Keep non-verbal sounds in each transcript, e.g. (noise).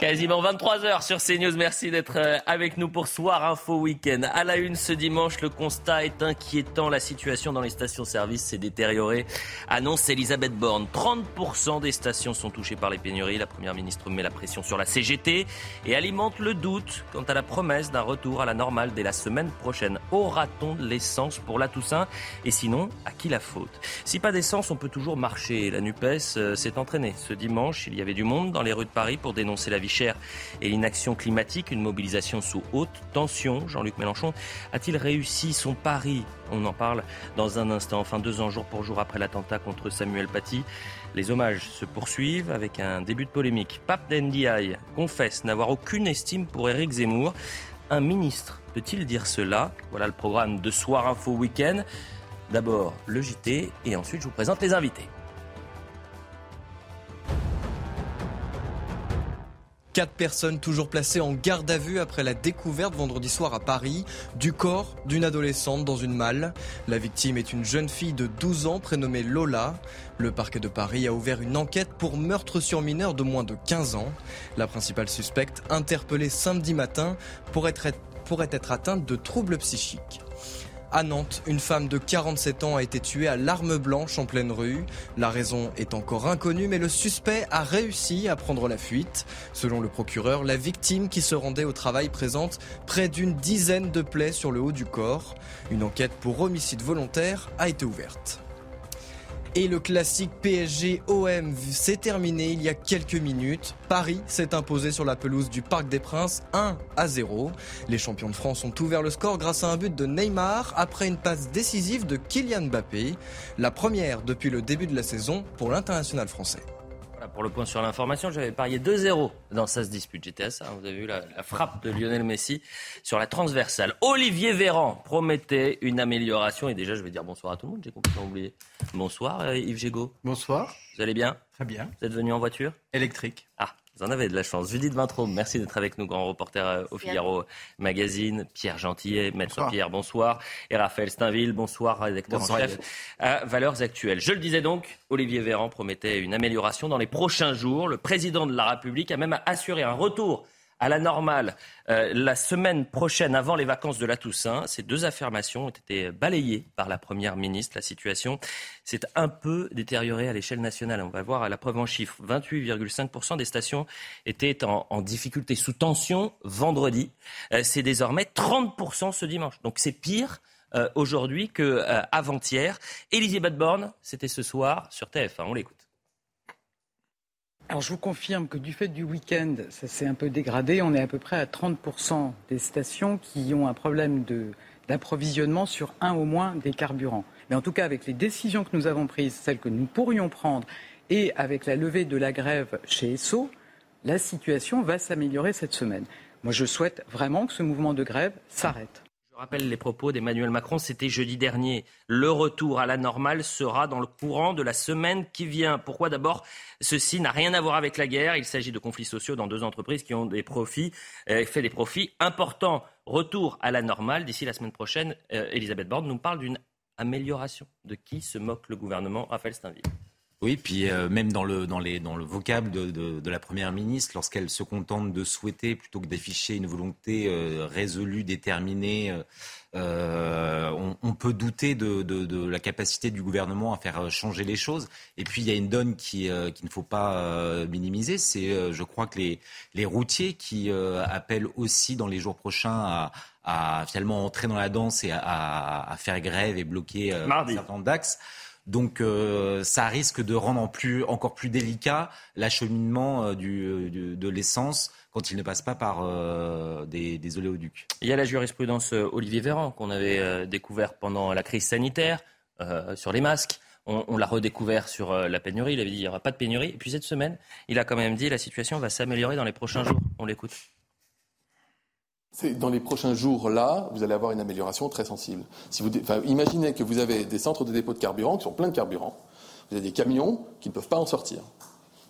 Quasiment 23h sur CNews. Merci d'être euh, avec nous pour Soir Info Week-end. À la une ce dimanche, le constat est inquiétant. La situation dans les stations-service s'est détériorée. Annonce Elisabeth Borne. 30% des stations sont touchées par les pénuries. La première ministre met la pression sur la CGT et alimente le doute quant à la promesse d'un retour à la normale dès la semaine prochaine. Aura-t-on de l'essence pour la Toussaint? Et sinon, à qui la faute? Si pas d'essence, on peut toujours marcher. La NUPES euh, s'est entraînée. Ce dimanche, il y avait du monde dans les rues de Paris pour dénoncer la vie chère et l'inaction climatique. Une mobilisation sous haute tension. Jean-Luc Mélenchon a-t-il réussi son pari? On en parle dans un instant. Enfin, deux ans jour pour jour après l'attentat contre Samuel Paty. Les hommages se poursuivent avec un début de polémique. Pape Ndiaye confesse n'avoir aucune estime pour Éric Zemmour. Un ministre peut-il dire cela? Voilà le programme de Soir Info Week-end. D'abord le JT et ensuite je vous présente les invités. Quatre personnes toujours placées en garde à vue après la découverte vendredi soir à Paris du corps d'une adolescente dans une malle. La victime est une jeune fille de 12 ans prénommée Lola. Le parquet de Paris a ouvert une enquête pour meurtre sur mineur de moins de 15 ans. La principale suspecte, interpellée samedi matin, pourrait être, pourrait être atteinte de troubles psychiques. À Nantes, une femme de 47 ans a été tuée à l'arme blanche en pleine rue. La raison est encore inconnue, mais le suspect a réussi à prendre la fuite. Selon le procureur, la victime qui se rendait au travail présente près d'une dizaine de plaies sur le haut du corps. Une enquête pour homicide volontaire a été ouverte. Et le classique PSG-OM s'est terminé il y a quelques minutes. Paris s'est imposé sur la pelouse du Parc des Princes 1 à 0. Les champions de France ont ouvert le score grâce à un but de Neymar après une passe décisive de Kylian Mbappé. La première depuis le début de la saison pour l'international français. Voilà pour le point sur l'information, j'avais parié 2-0 dans ça se dispute. J'étais à ça. Vous avez vu la, la, frappe de Lionel Messi sur la transversale. Olivier Véran promettait une amélioration. Et déjà, je vais dire bonsoir à tout le monde. J'ai complètement oublié. Bonsoir euh, Yves Gégaud. Bonsoir. Vous allez bien? Très bien. Vous êtes venu en voiture? Électrique. Ah, vous en avez de la chance. Judith Vintraud, merci d'être avec nous, grand reporter euh, au Figaro Magazine. Pierre Gentillet, Maître bonsoir. Pierre, bonsoir. Et Raphaël Steinville, bonsoir, rédacteur bonsoir, en chef à Valeurs Actuelles. Je le disais donc, Olivier Véran promettait une amélioration dans les prochains jours. Le président de la République a même assuré un retour à la normale euh, la semaine prochaine avant les vacances de la Toussaint. Ces deux affirmations ont été balayées par la Première ministre. La situation s'est un peu détériorée à l'échelle nationale. On va voir à la preuve en chiffres. 28,5% des stations étaient en, difficulté, sous tension vendredi. Euh, c'est désormais 30% ce dimanche. Donc c'est pire. Euh, aujourd'hui qu'avant-hier. Elisabeth Borne, c'était ce soir sur TF1. On l'écoute. Je vous confirme que du fait du week-end, ça s'est un peu dégradé. On est à peu près à 30% des stations qui ont un problème d'approvisionnement sur un au moins des carburants. Mais en tout cas, avec les décisions que nous avons prises, celles que nous pourrions prendre, et avec la levée de la grève chez ESSO, la situation va s'améliorer cette semaine. Je souhaite vraiment que ce mouvement de grève s'arrête. Je rappelle les propos d'Emmanuel Macron, c'était jeudi dernier. Le retour à la normale sera dans le courant de la semaine qui vient. Pourquoi d'abord? Ceci n'a rien à voir avec la guerre. Il s'agit de conflits sociaux dans deux entreprises qui ont des profits, euh, fait des profits importants. Retour à la normale d'ici la semaine prochaine. Euh, Elisabeth Borne nous parle d'une amélioration. De qui se moque le gouvernement? Raphaël Steinville. Oui, puis euh, même dans le, dans, les, dans le vocable de, de, de la Première ministre, lorsqu'elle se contente de souhaiter, plutôt que d'afficher une volonté euh, résolue, déterminée, euh, on, on, peut douter de, de, la capacité du gouvernement à faire changer les choses. Et puis il y a une donne qui, qu'il ne faut pas minimiser, c'est je crois que les, les routiers qui appellent aussi dans les jours prochains à, à, finalement entrer dans la danse et à, à faire grève et bloquer certains d'axes. Donc euh, ça risque de rendre encore plus délicat l'acheminement euh, du, de l'essence quand il ne passe pas par euh, des, oléoducs. Il y a la jurisprudence Olivier Véran qu'on avait découvert pendant la crise sanitaire sur les masques. On, l'a redécouvert sur la pénurie. Il avait dit qu'il n'y aura pas de pénurie. Et puis cette semaine, il a quand même dit la situation va s'améliorer dans les prochains jours. On l'écoute. Dans les prochains jours, là, vous allez avoir une amélioration très sensible. Si vous, imaginez que vous avez des centres de dépôt de carburant qui sont pleins de carburant. Vous avez des camions qui ne peuvent pas en sortir.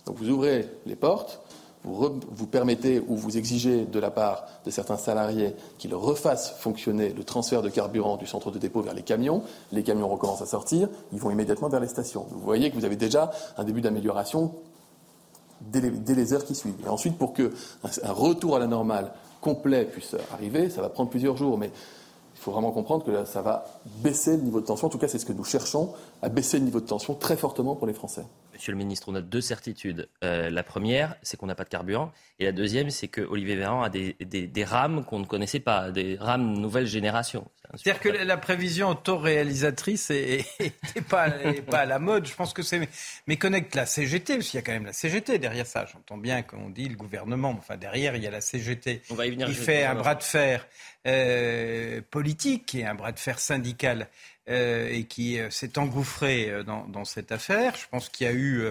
Donc vous ouvrez les portes, vous permettez ou vous exigez de la part de certains salariés qu'ils refassent fonctionner le transfert de carburant du centre de dépôt vers les camions. Les camions recommencent à sortir, ils vont immédiatement vers les stations. Vous voyez que vous avez déjà un début d'amélioration dès les, heures qui suivent. Et ensuite, pour qu'un un retour à la normale complet puisse arriver, ça va prendre plusieurs jours. Mais il faut vraiment comprendre que ça va baisser le niveau de tension. En tout cas, c'est ce que nous cherchons, à baisser le niveau de tension très fortement pour les Français. Monsieur le ministre, on a deux certitudes. Euh, la première, c'est qu'on n'a pas de carburant. Et la deuxième, c'est que Olivier Véran a des, des, rames qu'on ne connaissait pas, des rames nouvelle génération. C'est-à-dire que la prévision autoréalisatrice n'est pas, pas à la mode. Je pense que c'est méconnecte la CGT, parce qu'il y a quand même la CGT derrière ça. J'entends bien qu'on dit le gouvernement, mais enfin derrière, il y a la CGT on va y venir qui fait un bras de fer euh, politique et un bras de fer syndical. Euh, et qui euh, s'est engouffré euh, dans, cette affaire. Je pense qu'il y a eu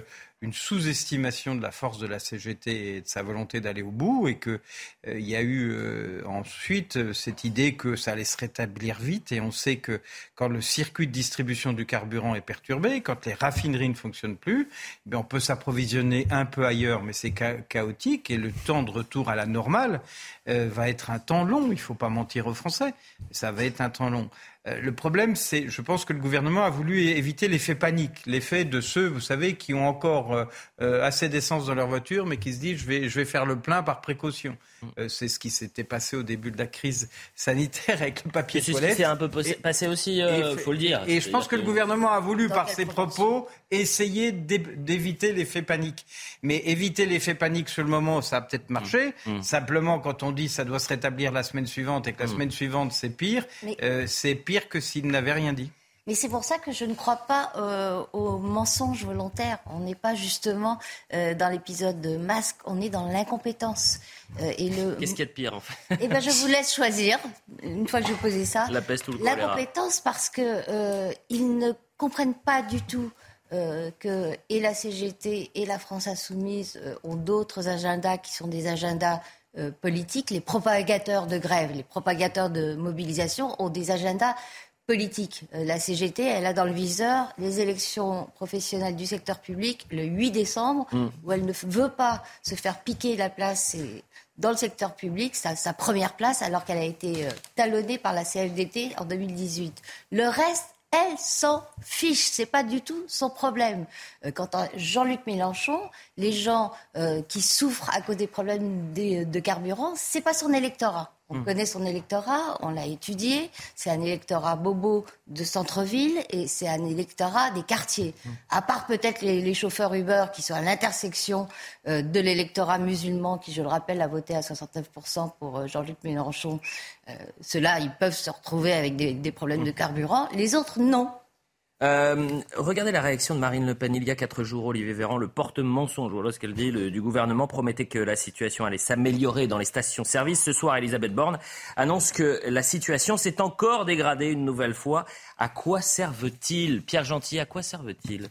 une sous-estimation de la force de la CGT et de sa volonté d'aller au bout, et qu'il y a eu ensuite cette idée que ça allait se rétablir vite. Et on sait que quand le circuit de distribution du carburant est perturbé, quand les raffineries ne fonctionnent plus, eh on peut s'approvisionner un peu ailleurs, mais c'est chaotique, et le temps de retour à la normale va être un temps long. Il ne faut pas mentir aux Français, ça va être un temps long. Euh, le problème, c'est, je pense que le gouvernement a voulu éviter l'effet panique, l'effet de ceux, vous savez, qui ont encore euh, euh, assez d'essence dans leur voiture, mais qui se disent, je vais, je vais faire le plein par précaution. Mm. c'est ce qui s'était passé au début de la crise sanitaire avec le papier toilette. C'est un peu passé aussi, il faut le dire. Et je pense que, le gouvernement a voulu, par ses propos, essayer d'éviter l'effet panique. Mais éviter l'effet panique sur le moment, ça a peut-être marché. Mm. Mm. Simplement, quand on dit ça doit se rétablir la semaine suivante et que la semaine suivante c'est pire, c'est pire que s'il n'avait rien dit. Mais c'est pour ça que je ne crois pas euh, au mensonge volontaire. On n'est pas justement euh, dans l'épisode de masque, on est dans l'incompétence. Euh, et le... Qu'est-ce qu'il y a de pire en fait Eh ben, je vous laisse choisir. Une fois que je vais poser ça, la peste ou le L'incompétence parce que ils ne comprennent pas du tout. que et la CGT et la France insoumise ont d'autres agendas qui sont des agendas euh, politiques, les propagateurs de grève, les propagateurs de mobilisation ont des agendas politiques. Euh, la CGT, elle a dans le viseur les élections professionnelles du secteur public le 8 décembre, mm. où elle ne veut pas se faire piquer la place dans le secteur public, sa, sa première place, alors qu'elle a été euh, talonnée par la CFDT en 2018. Le reste, elle s'en fiche, c'est pas du tout son problème. Euh, quant à Jean-Luc Mélenchon, les gens euh, qui souffrent à cause des problèmes de carburant, c'est pas son électorat. On hmm. connaît son électorat, on l'a étudié. C'est un électorat bobo de centre-ville et c'est un électorat des quartiers. Hmm. À part peut-être les, chauffeurs Uber qui sont à l'intersection euh, de l'électorat musulman qui, je le rappelle, a voté à 69% pour euh, Jean-Luc Mélenchon. Euh, Ceux-là, ils peuvent se retrouver avec des problèmes de hmm. carburant. Les autres, non. Euh, regardez la réaction de Marine Le Pen il y a quatre jours. Olivier Véran, le porte-mensonge, voilà ce qu'elle dit, le, du gouvernement promettait que la situation allait s'améliorer dans les stations-service. Ce soir, Elisabeth Borne annonce que la situation s'est encore dégradée une nouvelle fois. À quoi servent-ils Pierre Gentil, à quoi servent-ils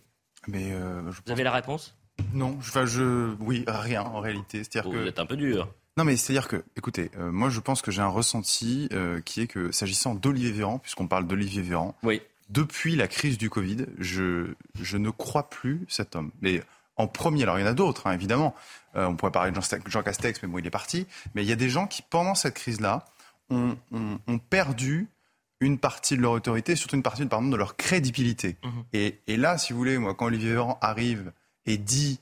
Mais euh, Vous avez la réponse? Non, enfin, je, oui, rien en réalité. C'est-à-dire que... Vous êtes un peu dur. Non, mais c'est-à-dire que, écoutez, euh, moi je pense que j'ai un ressenti euh, qui est que, s'agissant d'Olivier Véran, puisqu'on parle d'Olivier Véran, oui depuis la crise du Covid, je, je ne crois plus cet homme. Mais en premier, alors il y en a d'autres, hein, évidemment. Euh, on pourrait parler de Jean, Castex, mais bon, il est parti. Mais il y a des gens qui, pendant cette crise-là, ont, ont, perdu une partie de leur autorité, surtout une partie pardon, de leur crédibilité. Mhm. Et, et, là, si vous voulez, moi, quand Olivier Véran arrive et dit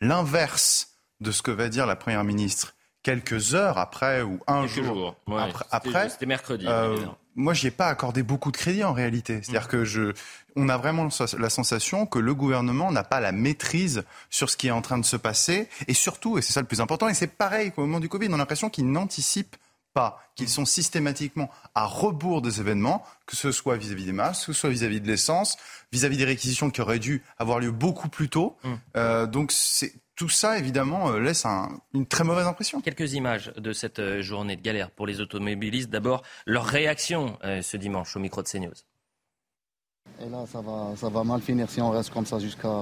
l'inverse de ce que va dire la Première ministre quelques heures après ou un jour après, c'était mercredi. Euh, moi, j'y ai pas accordé beaucoup de crédit en réalité. C'est-à-dire mm. que je, on a vraiment la sensation que le gouvernement n'a pas la maîtrise sur ce qui est en train de se passer, et surtout, et c'est ça le plus important, et c'est pareil qu'au moment du Covid, on a l'impression qu'ils n'anticipent pas, qu'ils sont systématiquement à rebours des événements, que ce soit vis-à-vis des masques, que ce soit vis-à-vis de l'essence, vis-à-vis des réquisitions qui auraient dû avoir lieu beaucoup plus tôt. Mm. Euh, donc c'est tout ça, évidemment, euh, laisse une très mauvaise impression. Quelques images de cette euh, journée de galère pour les automobilistes. D'abord, leur réaction euh, ce dimanche au micro de CNews. Et là, ça va, ça va mal finir si on reste comme ça jusqu'à...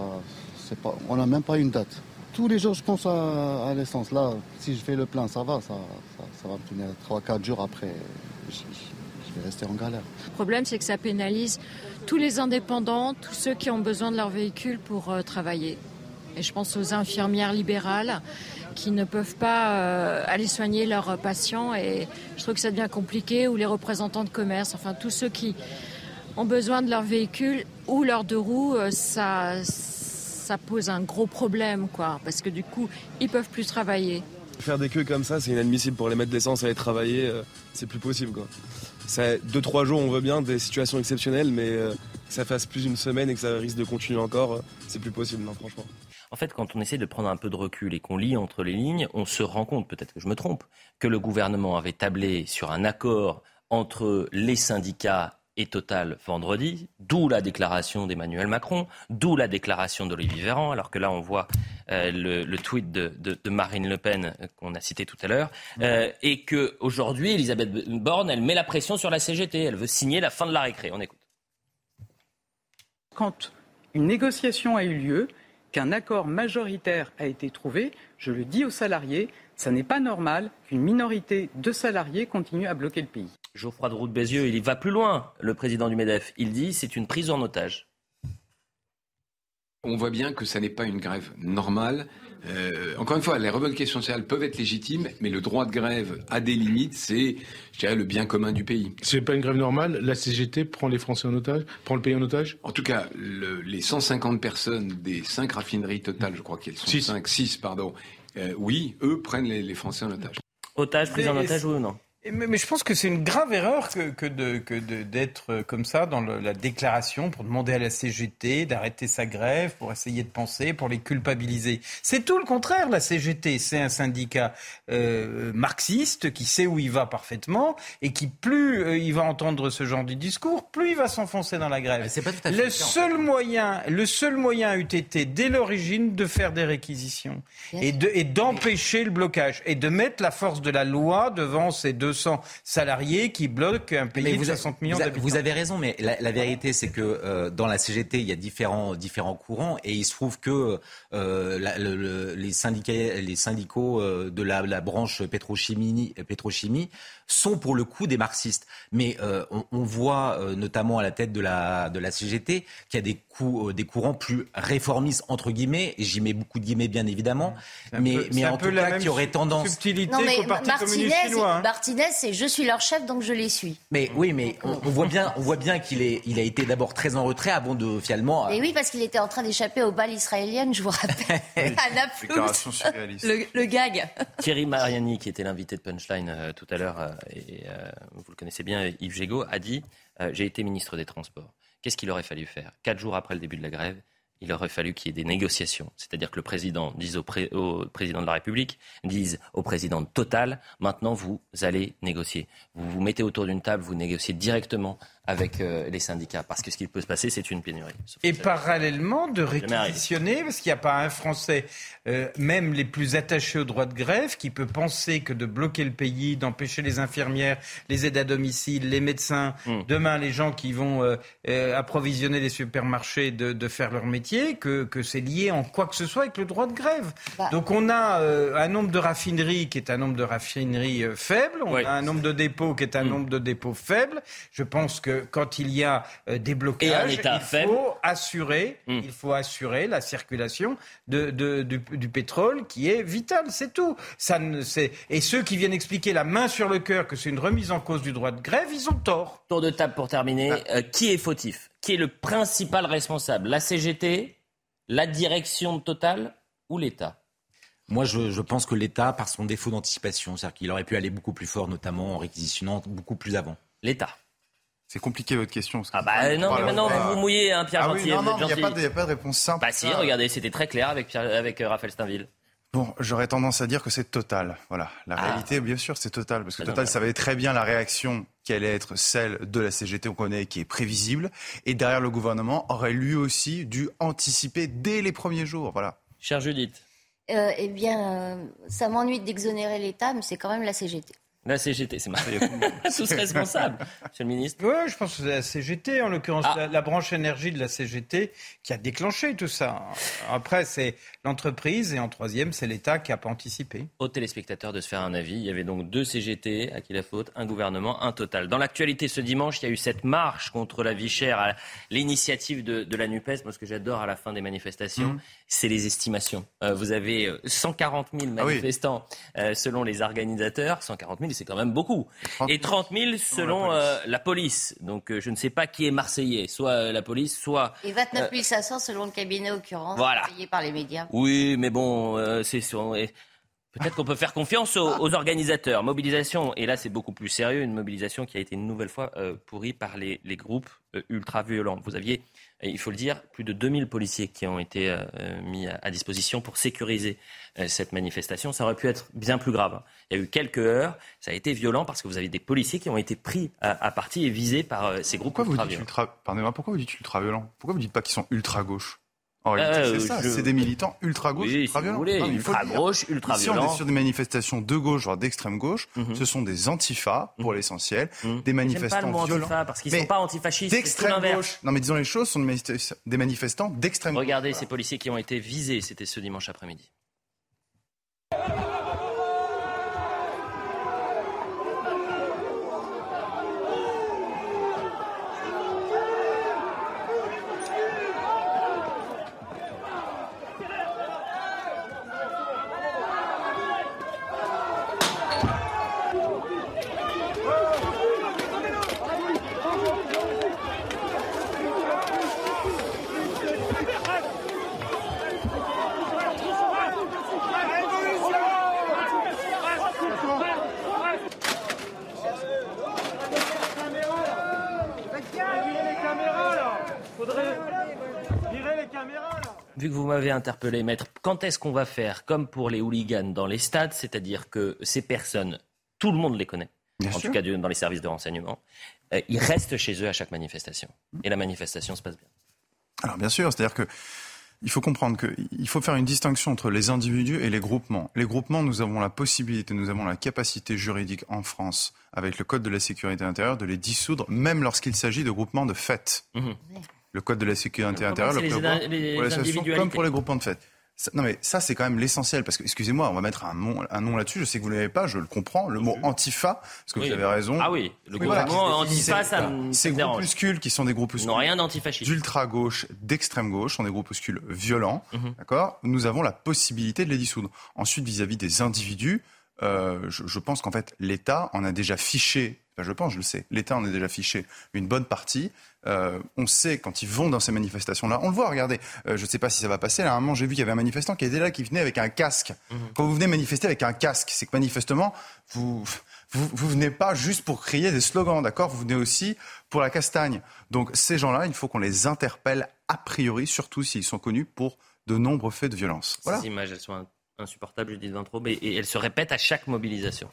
Pas, on n'a même pas une date. Tous les jours, je pense à, l'essence. Là, si je fais le plein, ça va. Ça, ça, va me finir 3-4 jours après. Je, je vais rester en galère. Le problème, c'est que ça pénalise tous les indépendants, tous ceux qui ont besoin de leur véhicule pour travailler. Et je pense aux infirmières libérales qui ne peuvent pas euh, aller soigner leurs patients. Et je trouve que ça devient compliqué. Ou les représentants de commerce, enfin tous ceux qui ont besoin de leur véhicule ou leurs deux roues, euh, ça, ça pose un gros problème, quoi, parce que du coup, ils peuvent plus travailler. Faire des queues comme ça, c'est inadmissible. Pour les mettre de l'essence aller travailler, euh, c'est plus possible, quoi. Ça, deux, trois jours, on veut bien, des situations exceptionnelles, mais que ça fasse plus d'une semaine et que ça risque de continuer encore, euh, c'est plus possible, non, franchement. En fait, quand on essaie de prendre un peu de recul et qu'on lit entre les lignes, on se rend compte, peut-être que je me trompe, que le gouvernement avait tablé sur un accord entre les syndicats et Total vendredi, d'où la déclaration d'Emmanuel Macron, d'où la déclaration d'Olivier Véran, alors que là on voit euh, le, tweet de, Marine Le Pen euh, qu'on a cité tout à l'heure, euh, et que aujourd'hui Elisabeth Borne, elle met la pression sur la CGT, elle veut signer la fin de la récré. On écoute. Quand une négociation a eu lieu, qu'un accord majoritaire a été trouvé, je le dis aux salariés, ça n'est pas normal qu'une minorité de salariés continue à bloquer le pays. Geoffroy de Roux Bézieux, il va plus loin, le président du MEDEF. Il dit c'est une prise en otage. On voit bien que ça n'est pas une grève normale. Euh, encore une fois, les revendications sociales peuvent être légitimes, mais le droit de grève a des limites. C'est, je dirais, le bien commun du pays. C'est pas une grève normale. La CGT prend les Français en otage, prend le pays en otage? En tout cas, les 150 personnes des 5 raffineries totales, je crois qu'elles sont 5, 6, pardon. Euh, oui, eux prennent les, Français en otage. Otage, prise en otage, oui ou non? Mais, je pense que c'est une grave erreur que, que d'être de, comme ça dans la déclaration pour demander à la CGT d'arrêter sa grève, pour essayer de penser, pour les culpabiliser. C'est tout le contraire, la CGT. C'est un syndicat euh, marxiste qui sait où il va parfaitement et qui, plus euh, il va entendre ce genre de discours, plus il va s'enfoncer dans la grève. Pas tout à fait le, seul moyen, le seul moyen eût été, dès l'origine, de faire des réquisitions et d'empêcher et le blocage et de mettre la force de la loi devant ces deux salariés qui bloquent un pays de 60 millions d'habitants. Vous avez raison, mais la, vérité, c'est que euh, dans la CGT, il y a différents, différents courants et il se trouve que euh, les, syndicats, les syndicaux euh, de la, la branche pétrochimie, pétrochimie sont pour le coup des marxistes. Mais euh, on, voit euh, notamment à la tête de la, de la CGT qu'il y a des, coups, euh, des courants plus réformistes, entre guillemets, et j'y mets beaucoup de guillemets bien évidemment, mais, mais en tout cas qui aurait tendance... Subtilité non, mais Martinez, chinois, hein. Martinez, c'est je suis leur chef, donc je les suis. Mais oui, mais on, voit bien, on voit bien qu'il est, il a été d'abord très en retrait avant de finalement... Mais oui, parce qu'il était en train d'échapper aux balles israéliennes, je vous rappelle, (laughs) à. Le, le, gag. Thierry Mariani, qui était l'invité de Punchline tout à l'heure, et euh, vous le connaissez bien, Yves Gégaud, a dit euh, J'ai été ministre des Transports. Qu'est-ce qu'il aurait fallu faire? Quatre jours après le début de la grève, il aurait fallu qu'il y ait des négociations. C'est-à-dire que le président dise au, président de la République, dise au président de Total, maintenant vous allez négocier. Vous vous mettez autour d'une table, vous négociez directement avec euh, les syndicats. Parce que ce qui peut se passer, c'est une pénurie. Et parallèlement, de réquisitionner, parce qu'il n'y a pas un Français, euh, même les plus attachés au droit de grève, qui peut penser que de bloquer le pays, d'empêcher les infirmières, les aides à domicile, les médecins, hmm. demain les gens qui vont euh, approvisionner les supermarchés de, de faire leur métier, que, que c'est lié en quoi que ce soit avec le droit de grève. Bah. Donc on a un nombre de raffineries qui est un nombre de raffineries faible, on a un nombre de dépôts qui est un hmm. nombre de dépôts faible. Je pense que quand il y a euh, des blocages, il faut assurer, hmm. il faut assurer la circulation de, du, pétrole qui est vital, c'est tout. Ça ne, et ceux qui viennent expliquer la main sur le cœur que c'est une remise en cause du droit de grève, ils ont tort. Tour de table pour terminer. Ah. Euh, qui est fautif? Qui est le principal responsable? La CGT, la direction de Total ou l'État? Moi, je, je, pense que l'État, par son défaut d'anticipation, c'est-à-dire qu'il aurait pu aller beaucoup plus fort, notamment en réquisitionnant beaucoup plus avant. L'État. C'est compliqué votre question. Ah bah non, mais maintenant vous vous mouillez, hein, Pierre ah Gentil. non, non, il n'y a, a, pas de réponse simple. Bah si, regardez, c'était très clair avec, Pierre, avec euh, Raphaël Steinville. Bon, j'aurais tendance à dire que c'est total. Voilà, la ah. réalité, bien sûr, c'est total, parce que total savait très bien la réaction qui allait être celle de la CGT, on connaît, qui est prévisible, et derrière le gouvernement aurait lui aussi dû anticiper dès les premiers jours. Voilà. Chère Judith. Euh, eh bien, euh, ça m'ennuie d'exonérer l'État, mais c'est quand même la CGT. La CGT, c'est marrant. (laughs) Tous responsables, monsieur le ministre. Oui, je pense que c'est la CGT, en l'occurrence, ah. la, branche énergie de la CGT qui a déclenché tout ça. Après, c'est l'entreprise et en troisième, c'est l'État qui n'a pas anticipé. Aux téléspectateurs de se faire un avis, il y avait donc deux CGT, à qui la faute, un gouvernement, un total. Dans l'actualité ce dimanche, il y a eu cette marche contre la vie chère à l'initiative de, la NUPES. Moi, ce que j'adore à la fin des manifestations, mmh. c'est les estimations. Euh, vous avez 140 euh, 000 ah manifestants euh, selon les organisateurs, 140 000 c'est quand même beaucoup. Et 30 000 selon euh, la police. Donc je ne sais pas qui est marseillais, soit la police, soit... Et 29 500 selon le cabinet occurrence, voilà. payé par les médias. Oui, mais bon, c'est sur... Peut-être qu'on peut faire confiance aux, organisateurs. Mobilisation, et là c'est beaucoup plus sérieux, une mobilisation qui a été une nouvelle fois euh, pourrie par les, groupes euh, ultra-violents. Vous aviez, il faut le dire, plus de 2000 policiers qui ont été euh, mis à, disposition pour sécuriser cette manifestation. Ça aurait pu être bien plus grave. Il y a eu quelques heures, ça a été violent parce que vous avez des policiers qui ont été pris à, partie et visés par ces groupes ultra-violents. Pardonnez-moi, pourquoi vous dites ultra-violents? Pourquoi vous dites pas qu'ils sont ultra-gauche en réalité, euh, c'est ça. C'est des militants ultra-gauche, ultra-violents. ultra-gauche, ultra-violents. Si on est sur des manifestations de gauche, voire d'extrême gauche, mhm. ce sont des antifas, pour mhm. l'essentiel, mhm. des manifestants pas le mot violents. Antifa, parce qu'ils ne sont pas antifascistes, d'extrême gauche. Non, mais disons les choses, sont des manifestants d'extrême gauche. Regardez ces policiers qui ont été visés, c'était ce dimanche après-midi. Vu que vous m'avez interpellé, maître, quand est-ce qu'on va faire comme pour les hooligans dans les stades, c'est-à-dire que ces personnes, tout le monde les connaît, en tout cas dans les services de renseignement, euh, ils restent chez eux à chaque manifestation. Et la manifestation se passe bien. Alors bien sûr, c'est-à-dire que il faut comprendre qu'il faut faire une distinction entre les individus et les groupements. Les groupements, nous avons la possibilité, nous avons la capacité juridique en France, avec le Code de la sécurité intérieure, de les dissoudre, même lorsqu'il s'agit de groupements de fêtes. Mmh le code de la sécurité intérieure, le les, comme pour les groupements de fait. Non mais ça c'est quand même l'essentiel parce que excusez-moi on va mettre un nom, un nom là-dessus. Je sais que vous l'avez pas je le comprends le mot antifa parce que vous avez raison. Ah oui le mot antifa ça me ces groupuscules qui sont des groupuscules non rien d'antifasciste. d'ultra gauche d'extrême gauche sont des groupuscules violents mhm. d'accord? Nous avons la possibilité de les dissoudre. Ensuite vis-à-vis des individus euh, je, je, pense qu'en fait l'État en a déjà fiché je pense, je le sais. L'État en a déjà fiché une bonne partie. Euh, on sait quand ils vont dans ces manifestations-là, on le voit, regardez, euh, je ne sais pas si ça va passer, là, à un moment j'ai vu qu'il y avait un manifestant qui était là, qui venait avec un casque. Mhm. Quand vous venez manifester avec un casque, c'est que manifestement, vous, vous, vous venez pas juste pour crier des slogans, d'accord? Vous venez aussi pour la castagne. Donc ces gens-là, il faut qu'on les interpelle a priori, surtout s'ils sont connus pour de nombreux faits de violence. Voilà. Ces images, elles sont insupportables, je dis trop, mais et elles se répètent à chaque mobilisation.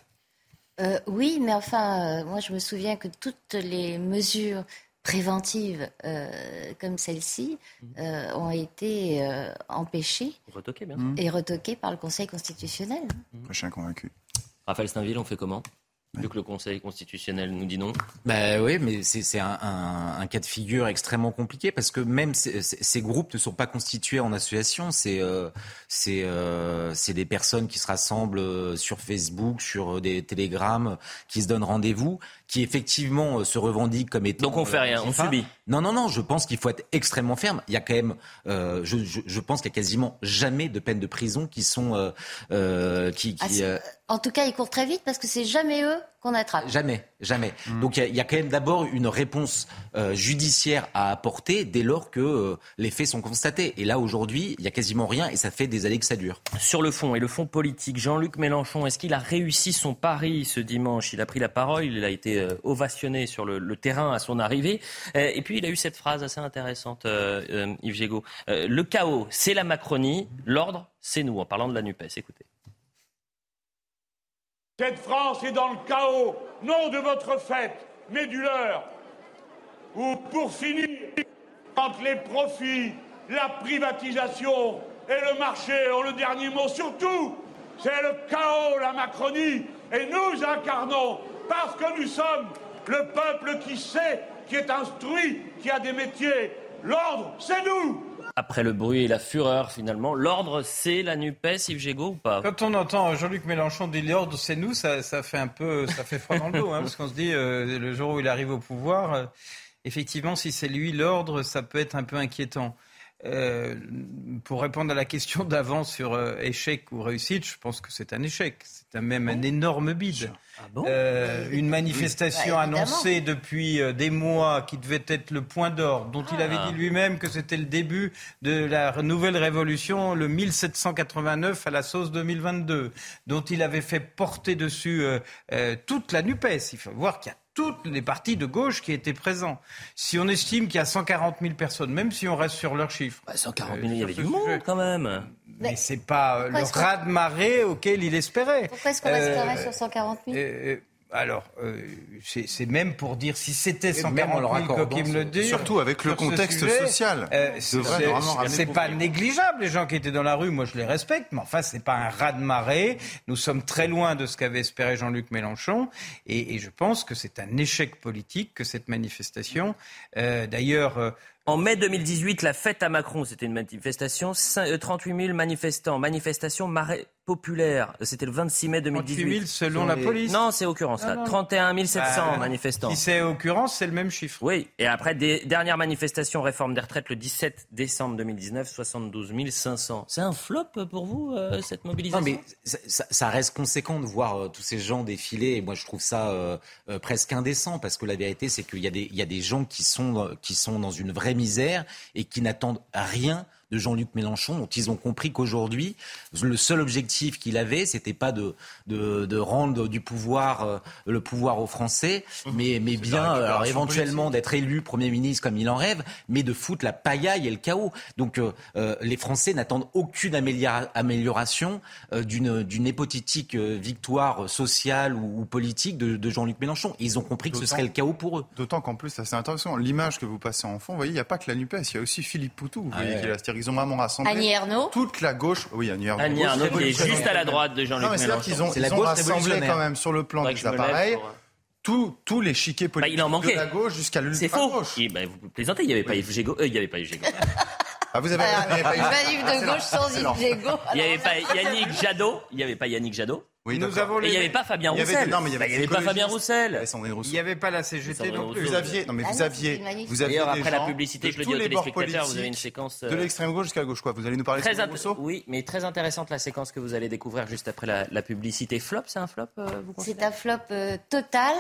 Euh, oui, mais enfin, moi je me souviens que toutes les mesures préventives euh, comme celle-ci mhm. euh, ont été euh, empêchées et retoquées par le Conseil constitutionnel. Je suis convaincu. Raphaël Steinville, on fait comment? Vu que le Conseil constitutionnel nous dit non. Ben oui, mais c'est un, un, un, cas de figure extrêmement compliqué parce que même ces, ces groupes ne sont pas constitués en association. C'est euh, c'est euh, des personnes qui se rassemblent sur Facebook, sur des télégrammes, qui se donnent rendez-vous qui effectivement euh, se revendique comme étant. Donc on fait rien, on subit. Non, non, non. Je pense qu'il faut être extrêmement ferme. Il y a quand même, euh, je, je, je, pense qu'il y a quasiment jamais de peines de prison qui sont euh, euh qui. qui ah, en tout cas, ils courent très vite parce que c'est jamais eux qu'on attrape. Jamais, jamais. Mm. Donc il y, a quand même d'abord une réponse euh, judiciaire à apporter dès lors que euh, les faits sont constatés. Et là aujourd'hui, il y a quasiment rien et ça fait des années que ça dure. Sur le fond et le fond politique, Jean-Luc Mélenchon, est-ce qu'il a réussi son pari ce dimanche? Il a pris la parole, il a été euh, ovationné sur le, terrain à son arrivée. et puis il a eu cette phrase assez intéressante, Yves Gégaud. le chaos, c'est la Macronie, l'ordre, c'est nous, en parlant de la NUPES. Écoutez. Cette France est dans le chaos, non de votre fait, mais du leur. Ou pour finir, quand les profits, la privatisation et le marché ont le dernier mot, surtout, c'est le chaos, la Macronie, et nous incarnons, parce que nous sommes le peuple qui sait, qui est instruit, qui a des métiers. L'ordre, c'est nous après le bruit et la fureur, finalement, l'ordre, c'est la NUPES, Yves Gégaud ou pas? Quand on entend Jean-Luc Mélenchon dire l'ordre, c'est nous, ça, fait un peu, ça fait froid dans le dos, hein, parce qu'on se dit, euh, le jour où il arrive au pouvoir, euh, effectivement, si c'est lui l'ordre, ça peut être un peu inquiétant. Euh, pour répondre à la question d'avant sur euh, échec ou réussite, je pense que c'est un échec. C'est un- même un énorme bide. Ah Euh, une manifestation Bah, annoncée depuis des mois qui devait être le point d'or, dont il avait Ah. dit lui-même que c'était le début de la nouvelle révolution, le 1789 à la sauce 2022, dont il avait fait porter dessus toute la NUPES. Il faut voir qu'il y a toutes les partis de gauche qui étaient présents. Si on estime qu'il y a 140 000 personnes, même si on reste sur leurs chiffres. 140 euh, 000, il y avait ce du monde quand même. Mais c'est pas euh, le raz-de-marée auquel il espérait. Pourquoi est-ce qu'on Euh, resterait sur 140 000 euh, alors, euh, c'est c'est même pour dire si c'était Et même en 140 leur 000 accordant comme il me le dit. Surtout avec le contexte sujet, social. euh, c'est pas négligeable les gens qui étaient dans la rue. Moi, je les respecte, mais enfin, c'est pas un raz de marée. Nous sommes très loin de ce qu'avait espéré Jean-Luc Mélenchon, et, et je pense que c'est un échec politique que cette manifestation. Euh, D'ailleurs. euh, En mai 2018, la fête à Macron, c'était une manifestation. Cin- euh, 38 000 manifestants. Manifestation marée populaire. C'était le 26 mai 2018. 38 000 selon la police. Non, c'est occurrence là. Ah, non. 31 700 Bah, manifestants. Si c'est occurrence, c'est le même chiffre. Oui, et après, des dernières manifestations réforme des retraites le 17 décembre 2019, 72 500. C'est un flop pour vous, euh, cette mobilisation? Non, mais ça, reste conséquent de voir euh, tous ces gens défiler. Et moi, je trouve ça euh, euh, presque indécent parce que la vérité, c'est qu'il y, a des- il y a des gens qui sont, qui sont dans une vraie misère et qui n'attendent rien de Jean-Luc Mélenchon, dont ils ont compris qu'aujourd'hui, le seul objectif qu'il avait, c'était pas de, de, de rendre du pouvoir, euh, le pouvoir aux Français, mais, mais bien, alors éventuellement d'être élu Premier ministre comme il en rêve, mais de foutre la pagaille et le chaos. Donc euh, euh, les Français n'attendent aucune améliora- amélioration euh, d'une hypothétique euh, victoire sociale ou, ou politique de, de Jean-Luc Mélenchon. Ils ont compris que ce serait le chaos pour eux. D'autant qu'en plus, c'est intéressant, l'image que vous passez en fond, vous voyez, il n'y a pas que la NUPES, il y a aussi Philippe Poutou, vous Ah voyez, ouais. qui est là. Qu'ils ont vraiment rassemblé Annie Ernaux toute la gauche. Oui, Annie Ernaux. Annie très qui est juste à la droite de Jean-Luc Non, mais c'est-à-dire Mélenchon. qu'ils ont, C'est la ils ont gauche rassemblé quand même sur le plan des appareils pour- tous tous les chiquets Bah, politiques il en manquait. de la gauche jusqu'à C'est l'ultra faux. gauche. Eh ben, vous plaisantez, il n'y avait pas Yves Gégaud. euh, il n'y avait pas Yves Gégaud. Ah, vous avez, vous avez pas eu- Une manif de Excellent, gauche sans. Yves Gégaud. Il n'y avait pas Yannick Jadot. Il n'y avait pas Yannick Jadot. Oui, Nous avons Et il n'y avait pas Fabien Il y avait- Roussel. non, mais il y avait Bah, pas Fabien. Roussel. Il n'y avait pas la CGT non plus. Vous aviez, non mais Ah vous aviez, vous aviez après la publicité, de je le tous dis aux les bords téléspectateurs, vous avez une politiques, séquence. de euh, l'extrême gauche jusqu'à la gauche, quoi. Vous allez nous parler de Très int- Rousseau? Oui, mais très intéressante la séquence que vous allez découvrir juste après la, la publicité. Flop, c'est un flop, euh, vous C'est un flop euh, total.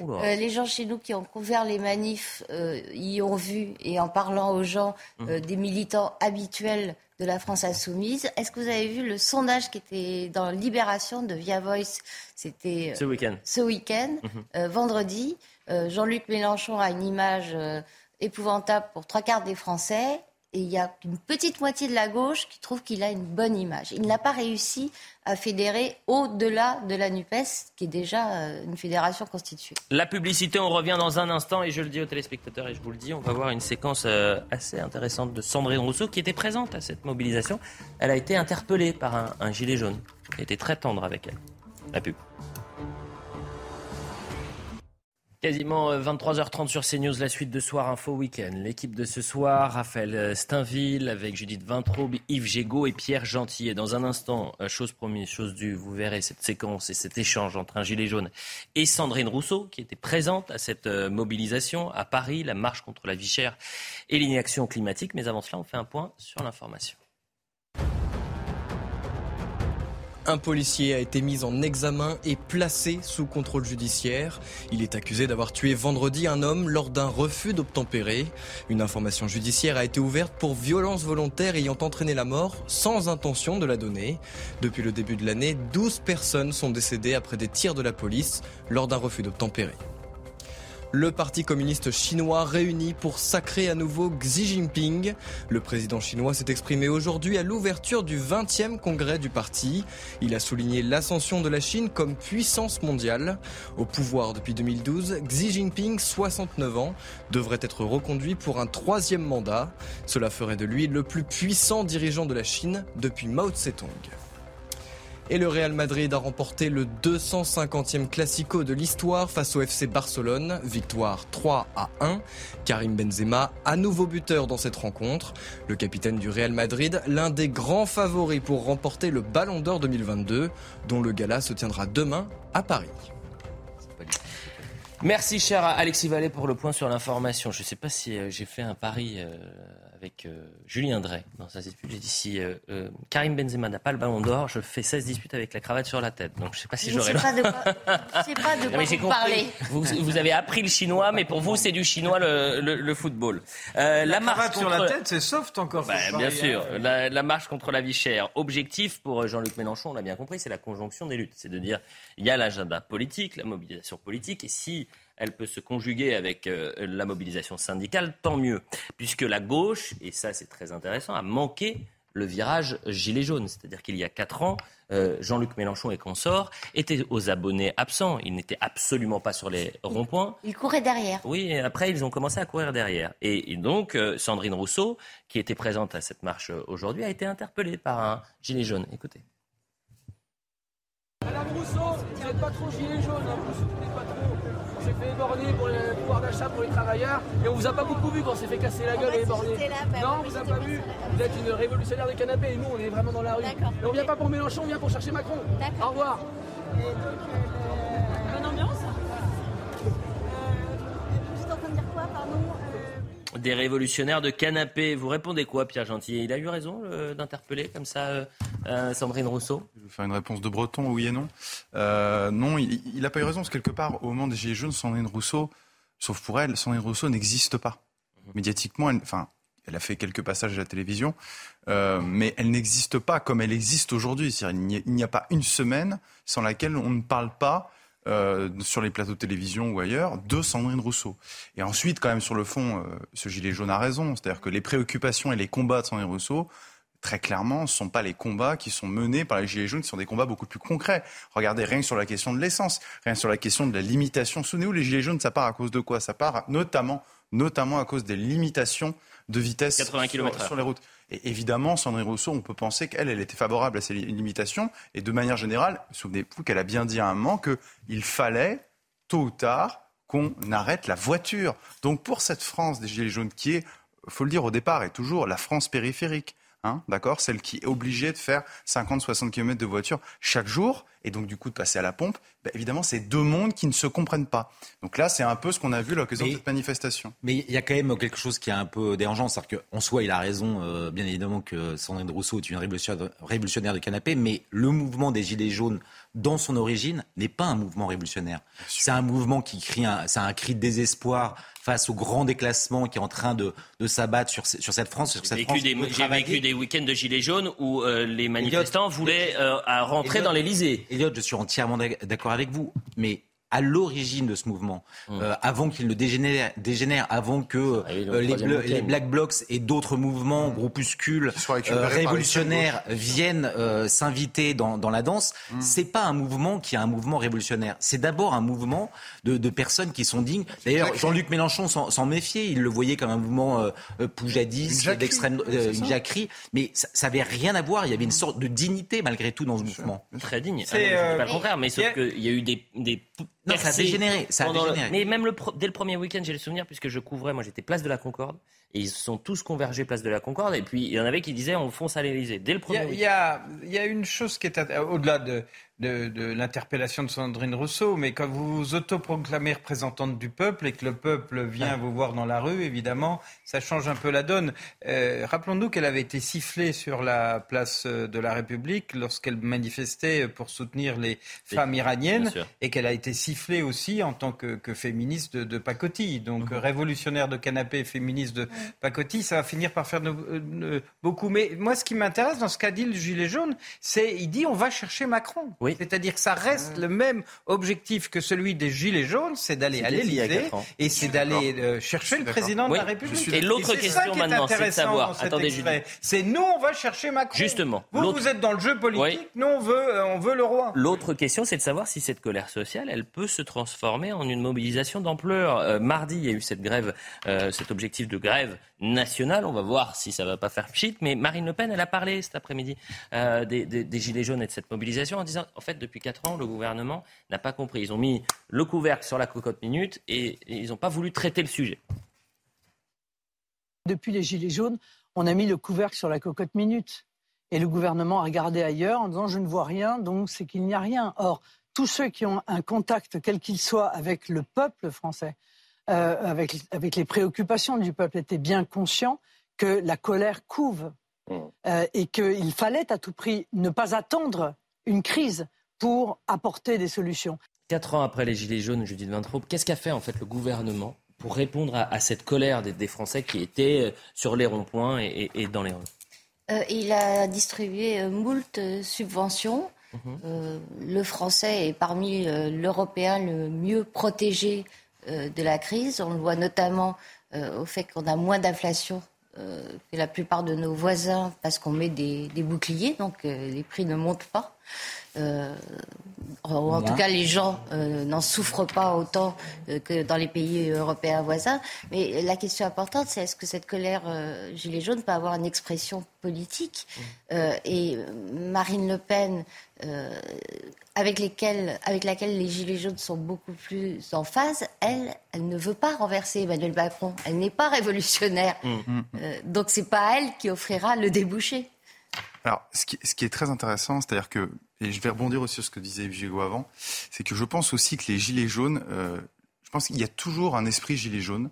Euh, les gens chez nous qui ont couvert les manifs euh, y ont vu, et en parlant aux gens, Mmh. euh, des militants habituels de la France insoumise. Est-ce que vous avez vu le sondage qui était dans Libération de Via Voice? C'était euh, Ce week-end. ce week-end, Mhm. euh, vendredi. Euh, Jean-Luc Mélenchon a une image euh, épouvantable pour trois quarts des Français. Et il y a une petite moitié de la gauche qui trouve qu'il a une bonne image. Il n'a pas réussi à fédérer au-delà de la NUPES, qui est déjà euh, une fédération constituée. La publicité, on revient dans un instant et je le dis aux téléspectateurs et je vous le dis, on va voir une séquence euh, assez intéressante de Sandrine Rousseau qui était présente à cette mobilisation. Elle a été interpellée par un, gilet jaune qui a été très tendre avec elle. La pub. Quasiment euh, 23h30 sur CNews, la suite de Soir Info Week-end. L'équipe de ce soir, Raphaël euh, Steinville avec Judith Vintraube, Yves Gégaud et Pierre Gentil. Et dans un instant, euh, chose promise, chose due, vous verrez cette séquence et cet échange entre un gilet jaune et Sandrine Rousseau, qui était présente à cette euh, mobilisation à Paris, la marche contre la vie chère et l'inaction climatique. Mais avant cela, on fait un point sur l'information. Un policier a été mis en examen et placé sous contrôle judiciaire. Il est accusé d'avoir tué vendredi un homme lors d'un refus d'obtempérer. Une information judiciaire a été ouverte pour violence volontaire ayant entraîné la mort sans intention de la donner. Depuis le début de l'année, 12 personnes sont décédées après des tirs de la police lors d'un refus d'obtempérer. Le Parti communiste chinois réuni pour sacrer à nouveau Xi Jinping. Le président chinois s'est exprimé aujourd'hui à l'ouverture du 20e congrès du parti. Il a souligné l'ascension de la Chine comme puissance mondiale. Au pouvoir depuis 2012, Xi Jinping, 69 ans, devrait être reconduit pour un troisième mandat. Cela ferait de lui le plus puissant dirigeant de la Chine depuis Mao Tse-tung. Et le Real Madrid a remporté le 250e Classico de l'histoire face au FC Barcelone. Victoire 3 à 1. Karim Benzema, à nouveau buteur dans cette rencontre. Le capitaine du Real Madrid, l'un des grands favoris pour remporter le Ballon d'Or 2022, dont le gala se tiendra demain à Paris. Merci cher Alexis Vallée pour le point sur l'information. Je ne sais pas si euh, j'ai fait un pari euh, avec euh, Julien Drey dans sa dispute. J'ai dit si euh, euh, Karim Benzema n'a pas le ballon d'or, je fais 16 disputes avec la cravate sur la tête. Donc je ne sais pas si j'aurai sais pas de quoi, je ne sais pas de quoi vous parlez. Vous, vous avez appris le chinois, mais pour vous, c'est du chinois le, le- le football. Euh, la marche Cravate sur contre- la tête, c'est soft encore. Bah, bien sûr, la, la marche contre la vie chère. Objectif pour Jean-Luc Mélenchon, on l'a bien compris, c'est la conjonction des luttes. C'est de dire, il y a l'agenda politique, la mobilisation politique, et si elle peut se conjuguer avec euh, la mobilisation syndicale, tant mieux. Puisque la gauche, et ça c'est très intéressant, a manqué le virage gilet jaune. C'est-à-dire qu'il y a quatre ans, euh, Jean-Luc Mélenchon et consorts étaient aux abonnés absents. Ils n'étaient absolument pas sur les ronds-points. Il courait derrière. Oui, et après, ils ont commencé à courir derrière. Et, et donc, euh, Sandrine Rousseau, qui était présente à cette marche aujourd'hui, a été interpellée par un gilet jaune. Écoutez. Madame Rousseau, vous n'êtes pas trop gilet jaune, hein, vous ne soutenez pas trop. On s'est fait éborgner pour le pouvoir d'achat pour les travailleurs et on vous a pas beaucoup vu quand on s'est fait casser la gueule et éborgner. non, on vous a pas vu. Vous êtes une révolutionnaire des canapés et nous on est vraiment dans la rue. Et on vient pas pour Mélenchon, on vient pour chercher Macron. Au revoir. Bonne Des révolutionnaires de canapé. Vous répondez quoi, Pierre Gentil? Il a eu raison euh, d'interpeller comme ça euh, euh, Sandrine Rousseau? Je vais faire une réponse de breton, oui et non. Non, il n'a pas eu raison, parce que quelque part, au moment des Gilets jaunes, Sandrine Rousseau, sauf pour elle, Sandrine Rousseau n'existe pas. Médiatiquement, elle, enfin, elle a fait quelques passages à la télévision, mais elle n'existe pas comme elle existe aujourd'hui. C'est-à-dire, Il n'y a- il n'y a pas une semaine sans laquelle on ne parle pas euh, sur les plateaux de télévision ou ailleurs, de Sandrine Rousseau. Et ensuite, quand même, sur le fond, euh, ce gilet jaune a raison. C'est-à-dire que les préoccupations et les combats de Sandrine Rousseau, très clairement, ce ne sont pas les combats qui sont menés par les Gilets jaunes, ce sont des combats beaucoup plus concrets. Regardez, rien que sur la question de l'essence, rien que sur la question de la limitation. Souvenez-vous, les Gilets jaunes, ça part à cause de quoi? Ça part notamment, notamment à cause des limitations de vitesse 80 sur- km/h. sur les routes. Et évidemment, Sandrine Rousseau, on peut penser qu'elle, elle était favorable à ces li- limitations. Et de manière générale, souvenez-vous qu'elle a bien dit à un moment qu'il fallait, tôt ou tard, qu'on arrête la voiture. Donc pour cette France des Gilets jaunes, qui est, faut le dire au départ, et toujours la France périphérique, hein, d'accord Celle qui est obligée de faire 50-60 km de voiture chaque jour, et donc du coup de passer à la pompe, bah, évidemment, c'est deux mondes qui ne se comprennent pas. Donc là, c'est un peu ce qu'on a vu à l'occasion de cette manifestation. Mais il y a quand même quelque chose qui est un peu dérangeant, c'est-à-dire qu'en soi, il a raison, euh, bien évidemment, que Sandrine Rousseau est une révolutionnaire, révolutionnaire de canapé, mais le mouvement des Gilets jaunes, dans son origine, n'est pas un mouvement révolutionnaire. C'est un mouvement qui crie, un, c'est un cri de désespoir face au grand déclassement qui est en train de, de s'abattre sur, sur cette France, sur J'ai cette vécu j'ai vécu des week-ends de gilets jaunes où euh, les manifestants voulaient euh, à rentrer Elliot- dans l'Elysée. Elliot, je suis entièrement d'ac- d'accord avec vous, mais à l'origine de ce mouvement, Hum. euh, avant qu'il ne dégénère, dégénère, avant que euh, les, week-end. Black Blocs et d'autres mouvements, groupuscules récupérés euh, révolutionnaires viennent euh, s'inviter dans, dans la danse, Hum. c'est pas un mouvement qui est un mouvement révolutionnaire. C'est d'abord un mouvement de, de personnes qui sont dignes. D'ailleurs. Jean-Luc Mélenchon s'en s'en méfiait. Il le voyait comme un mouvement poujadiste, d'extrême, euh, une jacquerie. Mais ça, ça avait rien à voir. Il y avait une sorte de dignité malgré tout dans ce mouvement. Très digne. C'est, Ah pas le contraire, mais sauf qu'il y a eu des, des Non, ça a dégénéré, ça a pendant le- dégénéré. Mais même le pro- dès le premier week-end, j'ai le souvenir, puisque je couvrais, moi j'étais place de la Concorde, et ils sont tous convergés place de la Concorde, et puis il y en avait qui disaient on fonce à l'Elysée. Dès le Il y, premier a, il week-end. y a- il y a une chose qui est au-delà de, de, de l'interpellation de Sandrine Rousseau, mais quand vous vous autoproclamez représentante du peuple et que le peuple vient vous voir dans la rue, évidemment, ça change un peu la donne. Euh, Rappelons-nous qu'elle avait été sifflée sur la place euh, de la République lorsqu'elle manifestait pour soutenir les femmes iraniennes et qu'elle a été sifflée aussi en tant que, que féministe de, de pacotille. Donc Mhm. révolutionnaire de canapé, féministe de pacotille, ça va finir par faire de- beaucoup. Mais moi, ce qui m'intéresse dans ce qu'a dit le Gilet jaune, c'est il dit on va chercher Macron. Oui. C'est-à-dire que ça reste le même objectif que celui des Gilets jaunes, c'est d'aller à l'Élysée et c'est d'aller euh, chercher le président de la République. Et l'autre question maintenant, c'est de savoir- attendez, extrait. C'est nous, on va chercher Macron. Justement, Vous, l'autre- vous êtes dans le jeu politique, Oui. nous, on veut, euh, on veut le roi. L'autre question, c'est de savoir si cette colère sociale, elle peut se transformer en une mobilisation d'ampleur. Euh, mardi, il y a eu cette grève, euh, cet objectif de grève nationale. On va voir si ça va pas faire pchit. Mais Marine Le Pen, elle a parlé cet après-midi euh, des, des- des gilets jaunes et de cette mobilisation en disant, fait, depuis quatre ans, le gouvernement n'a pas compris. Ils ont mis le couvercle sur la cocotte minute et, et ils n'ont pas voulu traiter le sujet. Depuis les Gilets jaunes, on a mis le couvercle sur la cocotte minute. Et le gouvernement a regardé ailleurs en disant je ne vois rien, donc c'est qu'il n'y a rien. Or, tous ceux qui ont un contact, quel qu'il soit, avec le peuple français, euh, avec, avec les préoccupations du peuple, étaient bien conscients que la colère couve Mmh. euh, et qu'il fallait à tout prix ne pas attendre une crise pour apporter des solutions. Quatre ans après les Gilets jaunes, Judith Vintraube, qu'est-ce qu'a fait en fait le gouvernement pour répondre à, à cette colère des, des Français qui étaient euh, sur les ronds-points et, et- et dans les rues? Euh, il a distribué euh, moult euh, subventions. Mhm. Euh, le français est parmi euh, l'Européen le mieux protégé euh, de la crise. On le voit notamment euh, au fait qu'on a moins d'inflation euh, que la plupart de nos voisins parce qu'on met des, des boucliers, donc euh, les prix ne montent pas. Euh, en, tout cas, les gens euh, n'en souffrent pas autant euh, que dans les pays européens voisins. Mais la question importante, c'est est-ce que cette colère euh, gilet jaune peut avoir une expression politique? Euh, Et Marine Le Pen, avec, lesquelles, avec laquelle les gilets jaunes sont beaucoup plus en phase, elle, elle ne veut pas renverser Emmanuel Macron. Elle n'est pas (laughs) révolutionnaire. Euh, donc c'est pas elle qui offrira le débouché. Alors, ce qui, ce qui est très intéressant, c'est-à-dire que, et je vais rebondir aussi sur ce que disait Gigot avant, c'est que je pense aussi que les gilets jaunes, euh, je pense qu'il y a toujours un esprit gilet jaune.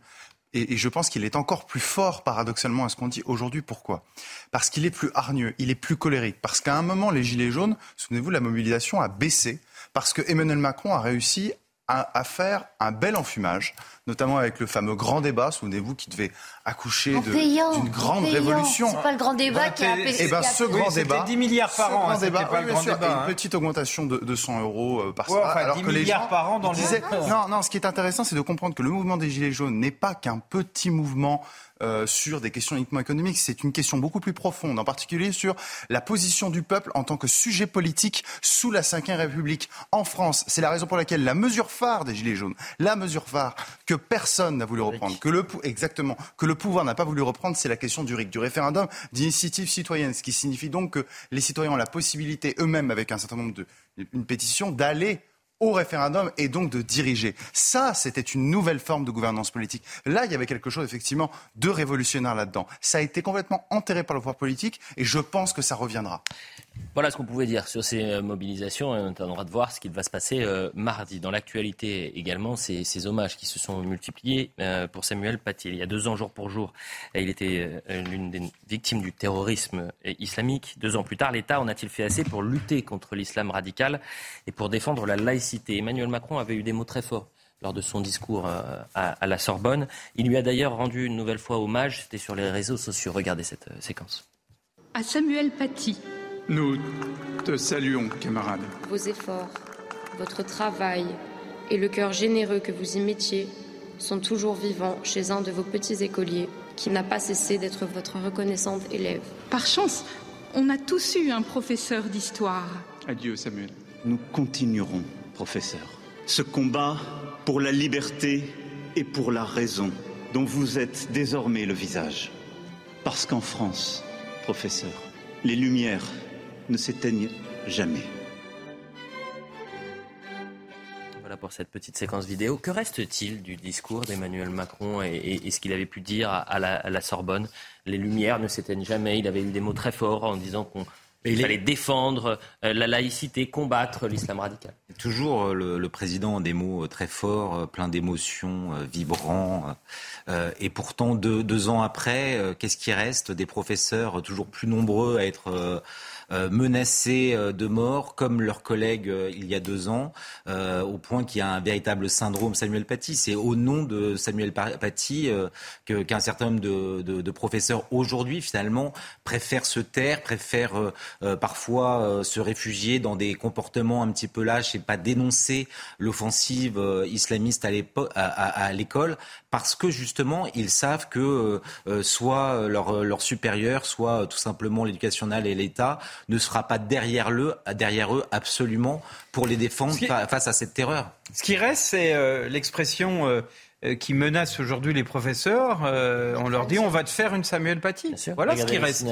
Et, et je pense qu'il est encore plus fort, paradoxalement, à ce qu'on dit aujourd'hui. Pourquoi? Parce qu'il est plus hargneux, il est plus colérique. Parce qu'à un moment, les gilets jaunes, souvenez-vous, la mobilisation a baissé. Parce que Emmanuel Macron a réussi à, faire un bel enfumage, notamment avec le fameux grand débat, souvenez-vous, qui devait accoucher d'une grande payant. révolution. C'est pas le grand débat qui a Et ben, qui a ce grand Oui, débat. 10 milliards par an, grand hein, c'était débat, pas oui, le bien grand sûr, débat, hein. Une petite augmentation de, de 100 euros euh, par Ouais, enfin, alors 10 que les milliards gens par an dans le disaient- monde. Non, non, ce qui est intéressant, c'est de comprendre que le mouvement des Gilets jaunes n'est pas qu'un petit mouvement euh, sur des questions uniquement économiques, c'est une question beaucoup plus profonde, en particulier sur la position du peuple en tant que sujet politique sous la Ve République en France. C'est la raison pour laquelle la mesure phare des Gilets jaunes, la mesure phare que personne n'a voulu reprendre, que le, exactement, que le pouvoir n'a pas voulu reprendre, c'est la question du RIC, du référendum d'initiative citoyenne, ce qui signifie donc que les citoyens ont la possibilité eux-mêmes, avec un certain nombre de, une pétition, d'aller au référendum et donc de diriger. Ça, c'était une nouvelle forme de gouvernance politique. Là, il y avait quelque chose effectivement de révolutionnaire là-dedans. Ça a été complètement enterré par le pouvoir politique et je pense que ça reviendra. Voilà ce qu'on pouvait dire sur ces euh, mobilisations. Et on attendra de voir ce qui va se passer euh, mardi. Dans l'actualité également, ces, hommages qui se sont multipliés euh, pour Samuel Paty. Il y a deux ans, jour pour jour, il était l'une des victimes du terrorisme islamique. Deux ans plus tard, l'État en a-t-il fait assez pour lutter contre l'islam radical et pour défendre la laïcité? Emmanuel Macron avait eu des mots très forts lors de son discours à, à la Sorbonne. Il lui a d'ailleurs rendu une nouvelle fois hommage. C'était sur les réseaux sociaux. Regardez cette séquence. À Samuel Paty, Nous te saluons, camarade. vos efforts, votre travail et le cœur généreux que vous y mettiez sont toujours vivants chez un de vos petits écoliers qui n'a pas cessé d'être votre reconnaissante élève. Par chance, on a tous eu un professeur d'histoire. Adieu, Samuel. Nous continuerons, professeur, ce combat pour la liberté et pour la raison dont vous êtes désormais le visage. Parce qu'en France, professeur, les lumières ne s'éteignent jamais. Voilà pour cette petite séquence vidéo. Que reste-t-il du discours d'Emmanuel Macron et, et- et ce qu'il avait pu dire à, à la, à la Sorbonne? Les lumières ne s'éteignent jamais. Il avait eu des mots très forts en disant qu'on il fallait défendre euh, la laïcité, combattre l'islam radical. Toujours euh, le, le président a des mots euh, très forts, plein d'émotions, vibrants. euh, et pourtant, deux, deux ans après, qu'est-ce qui reste Des professeurs toujours plus nombreux à être menacés euh, de mort, comme leurs collègues euh, il y a deux ans, euh, au point qu'il y a un véritable syndrome Samuel Paty. C'est au nom de Samuel Pa- Paty euh, qu'un certain nombre de, de- professeurs aujourd'hui, finalement, préfèrent se taire, préfèrent euh, euh, parfois euh, se réfugier dans des comportements un petit peu lâches et pas dénoncer l'offensive euh, islamiste à l'école, parce que justement, ils savent que euh, euh, soit leur, leur supérieur, soit euh, tout simplement l'éducation et l'État ne sera pas derrière, le, derrière eux absolument pour les défendre qui- face à cette terreur. Ce qui reste, c'est euh, l'expression euh, qui menace aujourd'hui les professeurs. Euh, on leur dit on va te faire une Samuel Paty. Voilà ce qui reste.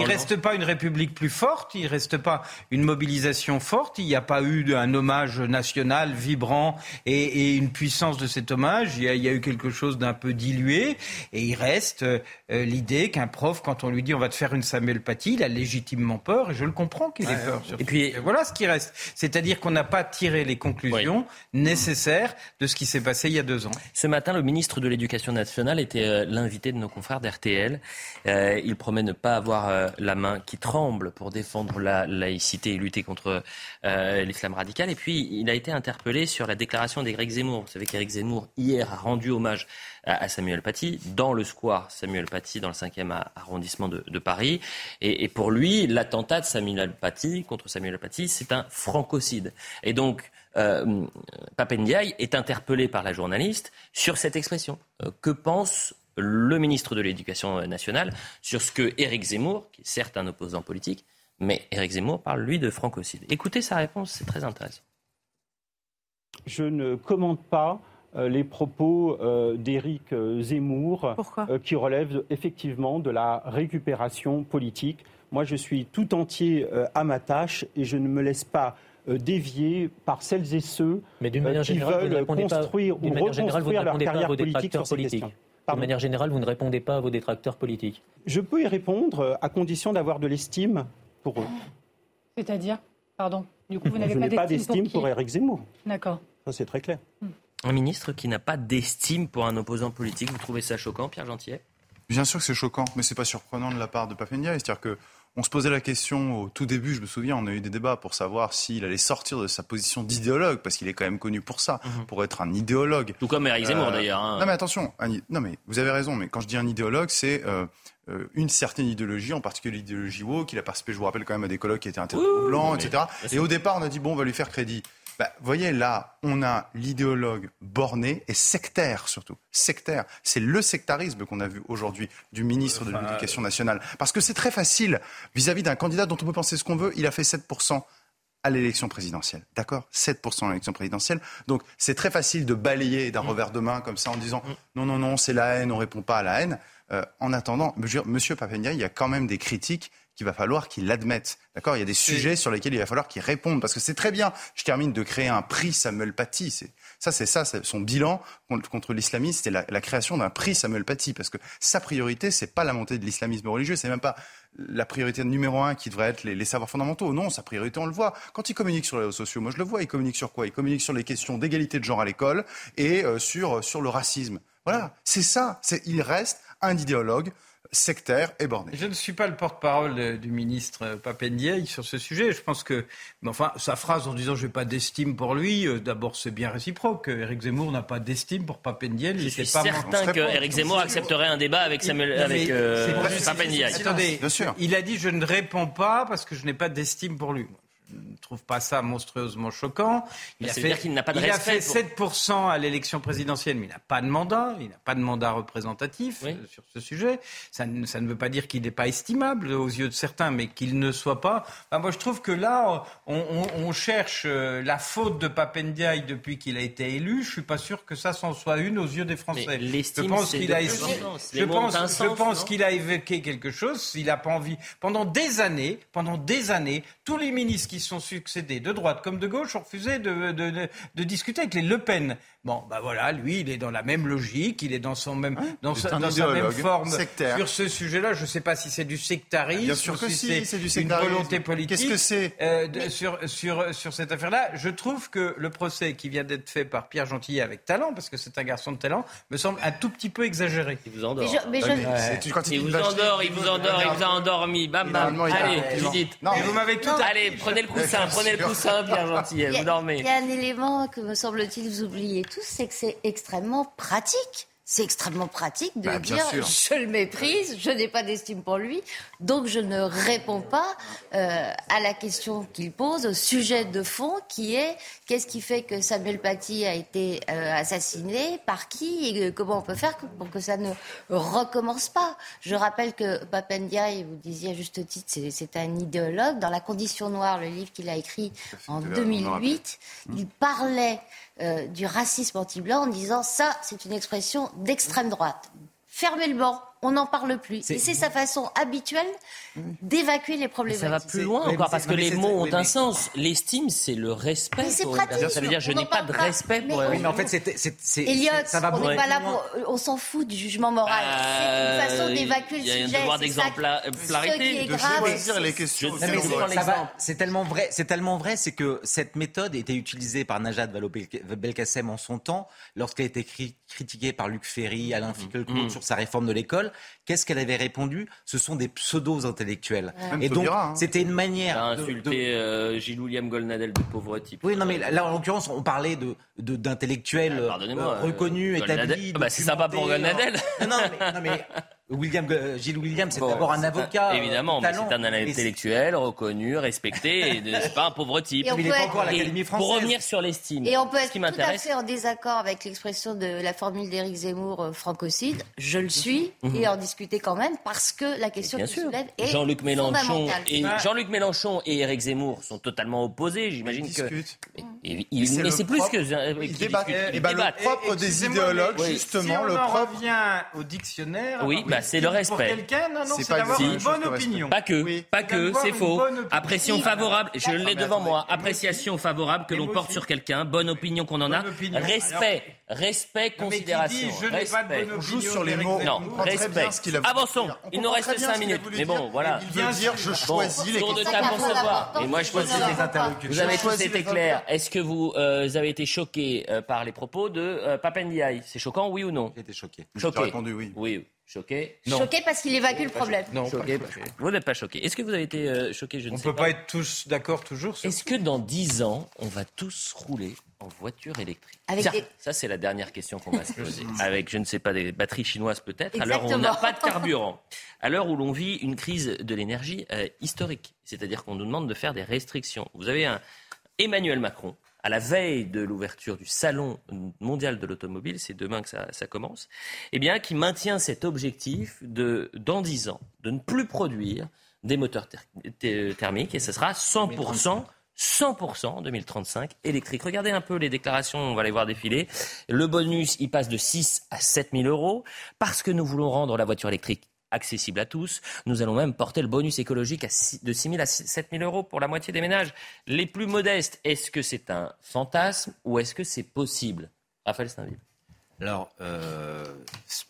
Il reste pas une République plus forte, il reste pas une mobilisation forte, il n'y a pas eu un hommage national vibrant et, et une puissance de cet hommage. Il y a, il y a eu quelque chose d'un peu dilué et il reste euh, l'idée qu'un prof, quand on lui dit on va te faire une Samuel Paty, il a légitimement peur et je le comprends qu'il ait Ouais, peur. et puis- voilà ce qui reste. C'est-à-dire qu'on n'a pas tiré les conclusions nécessaires de ce qui s'est passé il y a deux ans. Ce Ce matin, le ministre de l'Éducation nationale était euh, l'invité de nos confrères d'RTL. Euh, il promet ne pas avoir euh, la main qui tremble pour défendre la laïcité et lutter contre l'islam radical. Et puis, il a été interpellé sur la déclaration d'Éric Zemmour. Vous savez qu'Éric Zemmour, hier, a rendu hommage à, Samuel Paty dans le square Samuel Paty, dans le 5e arrondissement de, Paris. Et, pour lui, l'attentat de Samuel Paty contre Samuel Paty, c'est un francocide. Et donc, euh, Papendiaï est interpellé par la journaliste sur cette expression. Euh, que pense le ministre de l'Éducation nationale sur ce que Éric Zemmour, qui est certes un opposant politique, mais Éric Zemmour parle, lui, de francocide. Écoutez sa réponse, c'est très intéressant. Je ne commente pas les propos d'Éric Zemmour qui relèvent effectivement de la récupération politique. Moi, je suis tout entier à ma tâche et je ne me laisse pas euh, déviés par celles et ceux Mais d'une manière qui générale, veulent construire ou reconstruire leur carrière politique sur ces questions. De manière générale, vous ne répondez pas à vos détracteurs politiques. Je peux y répondre euh, à condition d'avoir de l'estime pour eux. C'est-à-dire? Pardon. Du coup, vous n'avez pas d'estime pour, Eric Zemmour. D'accord. Ça, c'est très clair. Un ministre qui n'a pas d'estime pour un opposant politique, vous trouvez ça choquant, Pierre Gentillet Bien sûr que c'est choquant, mais c'est pas surprenant de la part de Papendia. C'est-à-dire que on se posait la question au tout début, je me souviens, on a eu des débats pour savoir s'il allait sortir de sa position d'idéologue, parce qu'il est quand même connu pour ça, Mhm. pour être un idéologue. Tout comme Eric Zemmour d'ailleurs. hein. Non mais attention, un- non mais vous avez raison, mais quand je dis un idéologue, c'est euh, euh, une certaine idéologie, en particulier l'idéologie woke. Il a participé, je vous rappelle quand même, à des colloques qui étaient interdits blancs, etc. Et au départ, on a dit bon, on va lui faire crédit. Bah, vous voyez, là, on a l'idéologue borné et sectaire surtout. Sectaire. C'est le sectarisme qu'on a vu aujourd'hui du ministre de l'Éducation nationale. Parce que c'est très facile vis-à-vis d'un candidat dont on peut penser ce qu'on veut. Il a fait 7% à l'élection présidentielle. D'accord? 7% à l'élection présidentielle. Donc c'est très facile de balayer d'un revers de main comme ça en disant non, non, non, c'est la haine, on répond pas à la haine. Euh, en attendant, monsieur, monsieur Papendia, il y a quand même des critiques qu'il va falloir qu'il admette. D'accord? Il y a des sujets sur lesquels il va falloir qu'il réponde. Parce que c'est très bien, je termine, de créer un prix Samuel Paty. Ça, c'est ça, son bilan contre, contre l'islamisme, c'est la, la création d'un prix Samuel Paty. Parce que sa priorité, c'est pas la montée de l'islamisme religieux, c'est même pas la priorité numéro un qui devrait être les, les savoirs fondamentaux. Non, sa priorité, on le voit. Quand il communique sur les réseaux sociaux, moi je le vois, il communique sur quoi? Il communique sur les questions d'égalité de genre à l'école et euh, sur, sur le racisme. Voilà, c'est ça. Il reste un idéologue sectaire et borné. Je ne suis pas le porte-parole du ministre Papendiaï sur ce sujet. Je pense que, mais enfin, sa phrase en disant je n'ai pas d'estime pour lui, euh, d'abord c'est bien réciproque. Éric Zemmour n'a pas d'estime pour Papendiaï. Je suis certain que Éric Zemmour accepterait un débat avec Samuel, avec euh, Papendiaï. Attendez, il a dit je ne réponds pas parce que je n'ai pas d'estime pour lui. Ne trouve pas ça monstrueusement choquant. Il Mais a fait, dire qu'il n'a pas de il a respect fait pour- 7% à l'élection présidentielle, mais il n'a pas de mandat. Il n'a pas de mandat représentatif euh, sur ce sujet. Ça, ne- ça ne veut pas dire qu'il n'est pas estimable aux yeux de certains, mais qu'il ne soit pas. Moi, je trouve que là, on, on- on cherche euh, la faute de Papendiaï depuis qu'il a été élu. Je suis pas sûr que ça s'en soit une aux yeux des Français. Je pense qu'il a, je pense, je pense qu'il a évoqué quelque chose. S'il n'a pas envie, pendant des années, pendant des années, tous les ministres qui se sont succédés, de droite comme de gauche, ont refusé de discuter avec les Le Pen. Bon, bah voilà, lui, il est dans la même logique, il est dans son même, dans, c'est sa, un dans sa même forme sectaire. sur ce sujet-là. Je ne sais pas si c'est du sectarisme, Bien sûr que si, c'est du une sectarisme. volonté politique. Qu'est-ce que c'est Euh, de- sur, sur, sur cette affaire-là, je trouve que le procès qui vient d'être fait par Pierre Gentillet avec talent, parce que c'est un garçon de talent, me semble un tout petit peu exagéré. Il vous endort. Mais je- mais je- Ouais, mais c'est- quand Il vous vache, endort, il vous endort, il vous a endormi. Bam, bam. Allez, Judith. Non, vous m'avez tout. Allez, prenez le coussin, prenez le coussin, Pierre Gentillet, Il y, vous dormez. il y a un élément que me semble-t-il vous oubliez tous, c'est que c'est extrêmement pratique. C'est extrêmement pratique de Bah, dire sûr. je le méprise, je n'ai pas d'estime pour lui, donc je ne réponds pas euh, à la question qu'il pose, au sujet de fond qui est qu'est-ce qui fait que Samuel Paty a été euh, assassiné, par qui et comment on peut faire pour que ça ne recommence pas. Je rappelle que Papendiaï, vous disiez à juste titre, c'est- un idéologue. Dans La Condition Noire, le livre qu'il a écrit en de la- 2008, il parlait euh, du racisme anti-blanc en disant ça, c'est une expression d'extrême droite. Fermez le banc, on n'en parle plus. Et c'est sa façon habituelle d'évacuer les problèmes. Ça va plus loin encore parce que les mots ont un sens. L'estime, c'est le respect. Mais c'est pratique. Ça veut dire je n'ai pas de pas. respect pour. Oui, mais en fait, c'est, c'est, c'est- Elliot, ça va on n'est pas là pour, on s'en fout du jugement moral. c'est une façon Euh, d'évacuer le Il y a un sujet. devoir d'exemplarité. Ce qui est grave, choisir les questions. C'est- tellement vrai, c'est tellement vrai, c'est que cette méthode était utilisée par Najat Vallaud-Belkacem en son temps, lorsqu'elle a été cri- critiquée par Luc Ferry, Alain Finkielkraut Mhm. sur sa réforme de l'école. Qu'est-ce qu'elle avait répondu? Ce sont des pseudo-intellectuels. Même Et donc, hein. c'était une Il a manière de- insulté de, euh, Gilles William Golnadel de pauvre type. oui, non, mais là, en l'occurrence, on parlait de, de- d'intellectuels Ah, euh, reconnus, euh, Golnadel- établis. Ah bah, c'est sympa pour documentés, Golnadel. hein. Non, non, mais, non, mais William, euh, Gilles William, c'est Bon, d'abord un avocat. euh, Évidemment, de mais talent. c'est un intellectuel reconnu, respecté, et de- c'est pas un pauvre type. Et on Mais il peut est encore à l'Académie française. Pour revenir sur l'estime, Et on peut être qui tout à fait en désaccord avec l'expression de la formule d'Éric Zemmour euh, francocide. Je le suis Mhm. et en discuter quand même parce que la question Bien qui sûr. soulève est Jean-Luc Mélenchon fondamentale. et Jean-Luc Mélenchon et Éric Zemmour sont totalement opposés. J'imagine Ils que discutent. Et- ils- c'est mais le c'est plus propre- que ils débattent. ben, le propre des idéologues, mais justement, le propre. revient au dictionnaire. Oui, bah, c'est le Pour respect. quelqu'un, non, non, C'est d'avoir une bonne opinion. Pas que, pas que, c'est faux. Appréciation favorable, je l'ai mais devant moi. Appréciation favorable que l'on porte sur quelqu'un, bonne opinion qu'on en a. Respect, respect, Non, mais qui considération. dit, je n'ai pas de respect. bonne On joue sur les mots. Non, On respect. Avançons. Il nous reste très bien 5 ce qu'il a minutes. Mais bon, voilà. Il veut dire je choisis les Tour de table pour savoir. Et moi, je choisis les interlocuteurs. Vous avez tous été les clairs. Est-ce que vous euh, avez été choqué euh, par les propos de euh, Papendiaï? C'est choquant, oui ou non? J'ai été choqué. J'ai Choqué. répondu oui. Oui, choqué. Choqué parce qu'il évacue le problème. Non, choqué. Vous n'êtes pas choqué. Est-ce que vous avez été euh, choqué? Je ne On sais peut pas. pas être tous d'accord toujours Est-ce que dans 10 ans, on va tous rouler en voiture électrique Avec Tiens, des- Ça, c'est la dernière question qu'on va se poser. (laughs) Avec, je ne sais pas, des batteries chinoises peut-être, où on n'a pas de carburant. À l'heure où l'on vit une crise de l'énergie euh, historique. C'est-à-dire qu'on nous demande de faire des restrictions. Vous avez un Emmanuel Macron, à la veille de l'ouverture du Salon mondial de l'automobile, c'est demain que ça, ça commence, eh bien, qui maintient cet objectif de, dans 10 ans, de ne plus produire des moteurs ther- ther- thermiques et ce sera 100%. 100% en 2035 électrique. Regardez un peu les déclarations, on va les voir défiler. Le bonus, il passe de 6 à 7 000 euros parce que nous voulons rendre la voiture électrique accessible à tous. Nous allons même porter le bonus écologique de 6 000 à 7 000 euros pour la moitié des ménages les plus modestes. Est-ce que c'est un fantasme ou est-ce que c'est possible? Raphaël Steinville. Alors, euh,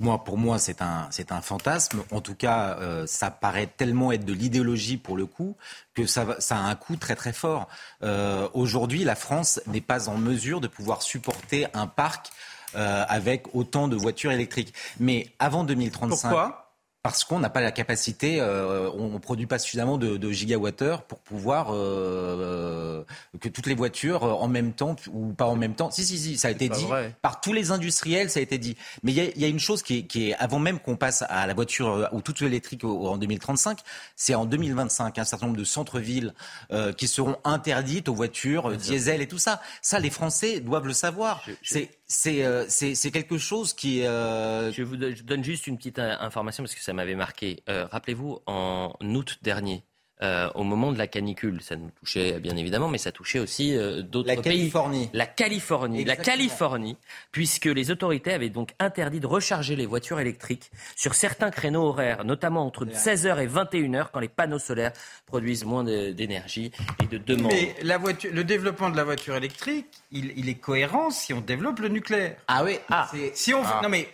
moi, pour moi, c'est un, c'est un fantasme. En tout cas, euh, ça paraît tellement être de l'idéologie pour le coup que ça, va- ça a un coût très très fort. Euh, Aujourd'hui, la France n'est pas en mesure de pouvoir supporter un parc euh, avec autant de voitures électriques. Mais avant 2035. Pourquoi parce qu'on n'a pas la capacité, euh, on ne produit pas suffisamment de, de gigawattheures pour pouvoir euh, que toutes les voitures euh, en même temps ou pas en même temps. Si, si, si, ça a été dit vrai. par tous les industriels, ça a été dit. Mais il y y a une chose qui est, qui est, avant même qu'on passe à la voiture euh, ou toute électrique en 2035, c'est en 2025 un certain nombre de centres-villes euh, qui seront interdites aux voitures euh, diesel et tout ça. Ça, les Français doivent le savoir. C'est c'est euh, c'est c'est quelque chose qui euh, Je vous donne, juste une petite euh, information parce que ça m'avait marqué. Rappelez-vous, en août dernier, euh, au moment de la canicule, ça nous touchait bien évidemment, mais ça touchait aussi euh, d'autres La pays. Californie. La Californie. La. Californie, puisque les autorités avaient donc interdit de recharger les voitures électriques sur certains créneaux horaires, notamment entre 16h et 21h, quand les panneaux solaires produisent moins d'énergie et de demande. Mais la voiture, le développement de la voiture électrique, il, il est cohérent si on développe le nucléaire. Ah oui. Ah. Si on, Ah. non mais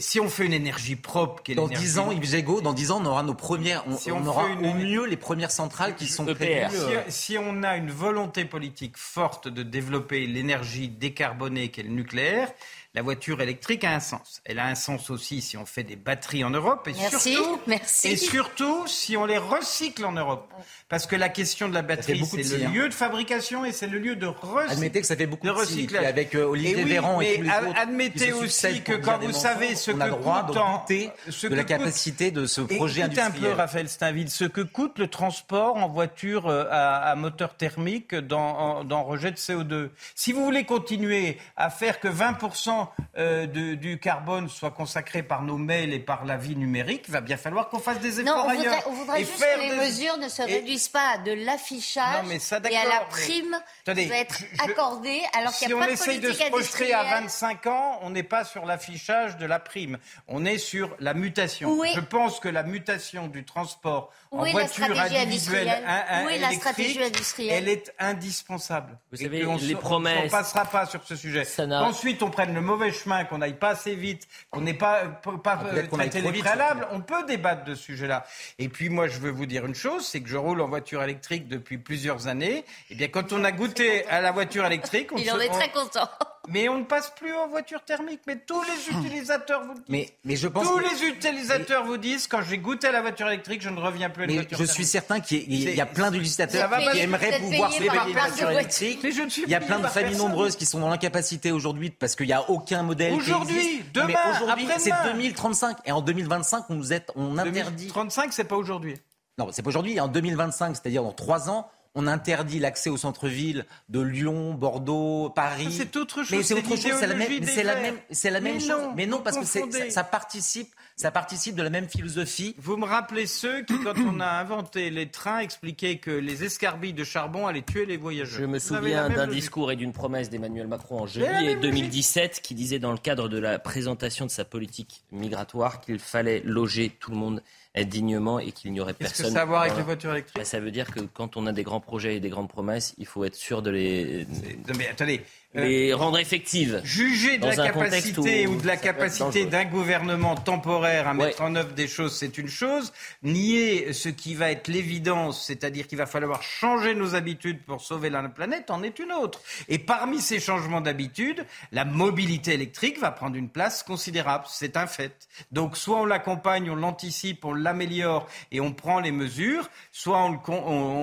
si on fait une énergie propre, qui est Dans l'énergie- 10 ans, Yves Gégaud, dans 10 ans, on aura nos premières, on, Si on on aura une- au mieux les premières centrales qui sont EPR. prévues. Si, euh, si on a une volonté politique forte de développer l'énergie décarbonée qu'est le nucléaire, la voiture électrique a un sens. Elle a un sens aussi si on fait des batteries en Europe et Merci, surtout, merci. et surtout si on les recycle en Europe. Parce que la question de la batterie, c'est le hein. lieu de fabrication et c'est le lieu de recyclage. Admettez que ça fait beaucoup de recyclage. avec, euh, Olivier Et oui, Véran et mais tous les autres qui admettez aussi que quand vous savez ce que coûte en- ce de la capacité de ce projet Écoutez un industriel. peu, Raphaël Steinville, ce que coûte le transport en voiture euh, à, à moteur thermique dans, en- dans rejet de CO2. Si vous voulez continuer à faire que 20% euh, de- du carbone soit consacré par nos mails et par la vie numérique, il va bien falloir qu'on fasse des efforts Non, on ailleurs. voudrait, on voudrait Et juste faire que les des- mesures ne se et- réduisent pas à de l'affichage mais et à la mais- prime Attendez, qui va être je- accordée alors Si qu'il n'y a on pas de essaye de politique se projeter à industrielle. 25 ans, on n'est pas sur l'affichage de la prime. On est sur la mutation. Est- Je pense que la mutation du transport Où en est la voiture stratégie individuelle industrielle un- un- Où est la électrique, stratégie industrielle elle est indispensable. Vous Et savez, qu'on les se- promesses- On ne passera pas sur ce sujet. Ensuite, on prenne le mauvais chemin, qu'on n'aille pas assez vite, qu'on n'ait pas, pas Ah, traité préalables. On peut débattre de ce sujet-là. Et puis, moi, je veux vous dire une chose, c'est que je roule en voiture électrique depuis plusieurs années. Et bien, quand on a goûté à la voiture électrique, on Il se- en est on- très content. Mais on ne passe plus en voiture thermique. Mais tous les utilisateurs vous disent. Mais, mais je pense tous que- les utilisateurs vous disent quand j'ai goûté à la voiture électrique, je ne reviens plus à Mais voiture je thermique. suis certain qu'il y, a- y plein d'utilisateurs qui aimeraient pouvoir se payer une voiture électrique. Mais je ne suis Il y a plein de familles personne. nombreuses qui sont dans l'incapacité aujourd'hui parce qu'il n'y a aucun modèle Aujourd'hui, demain, Mais aujourd'hui, c'est après-demain. 2035 et en 2025 on nous est, on interdit. 35, c'est pas aujourd'hui. Non, c'est pas aujourd'hui. En 2025, c'est-à-dire dans trois ans, on interdit l'accès au centre-ville de Lyon, Bordeaux, Paris. C'est autre chose, Mais c'est autre chose. C'est la même. C'est la même. C'est la même Mais chose. non, mais non, parce que ça participe. Ça participe de la même philosophie. Vous me rappelez ceux qui, quand on a inventé les trains, expliquaient que les escarbilles de charbon allaient tuer les voyageurs. Je me souviens d'un discours et d'une promesse d'Emmanuel Macron en juillet même 2017 qui disait dans le cadre de la présentation de sa politique migratoire qu'il fallait loger tout le monde dignement et qu'il n'y aurait Qu'est-ce que personne. ça a à voir avec Voilà. les voitures électriques Ben, Ça veut dire que quand on a des grands projets et des grandes promesses, il faut être sûr de les, Non, mais attendez. Euh, les rendre effectives. Juger de la capacité ou de la capacité d'un gouvernement temporaire à Ouais. mettre en œuvre des choses, c'est une chose. Nier ce qui va être l'évidence, c'est-à-dire qu'il va falloir changer nos habitudes pour sauver la planète, en est une autre. Et parmi ces changements d'habitude, la mobilité électrique va prendre une place considérable. C'est un fait. Donc, soit on l'accompagne, on l'anticipe, on l'améliore et on prend les mesures, soit on le, on-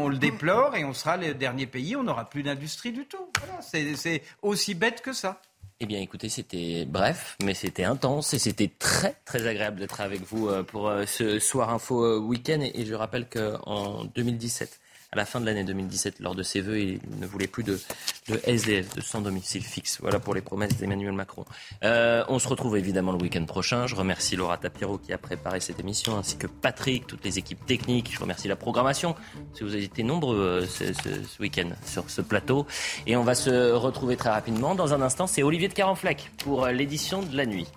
on le déplore et on sera le dernier pays, on n'aura plus d'industrie du tout. Voilà, c'est aussi bête que ça. Eh bien, écoutez, c'était bref, mais c'était intense et c'était très, très agréable d'être avec vous euh, pour euh, ce Soir Info euh, Week-end. Et et je rappelle qu'en 2017, à la fin de l'année 2017, lors de ses vœux, il ne voulait plus de, de SDF, de sans domicile fixe. Voilà pour les promesses d'Emmanuel Macron. Euh, on se retrouve évidemment le week-end prochain. Je remercie Laura Tapiro qui a préparé cette émission, ainsi que Patrick, toutes les équipes techniques. Je remercie la programmation, si vous avez été nombreux euh, ce, ce- ce week-end sur ce plateau. Et on va se retrouver très rapidement. Dans un instant, c'est Olivier de Carenfleck pour euh, l'édition de la nuit.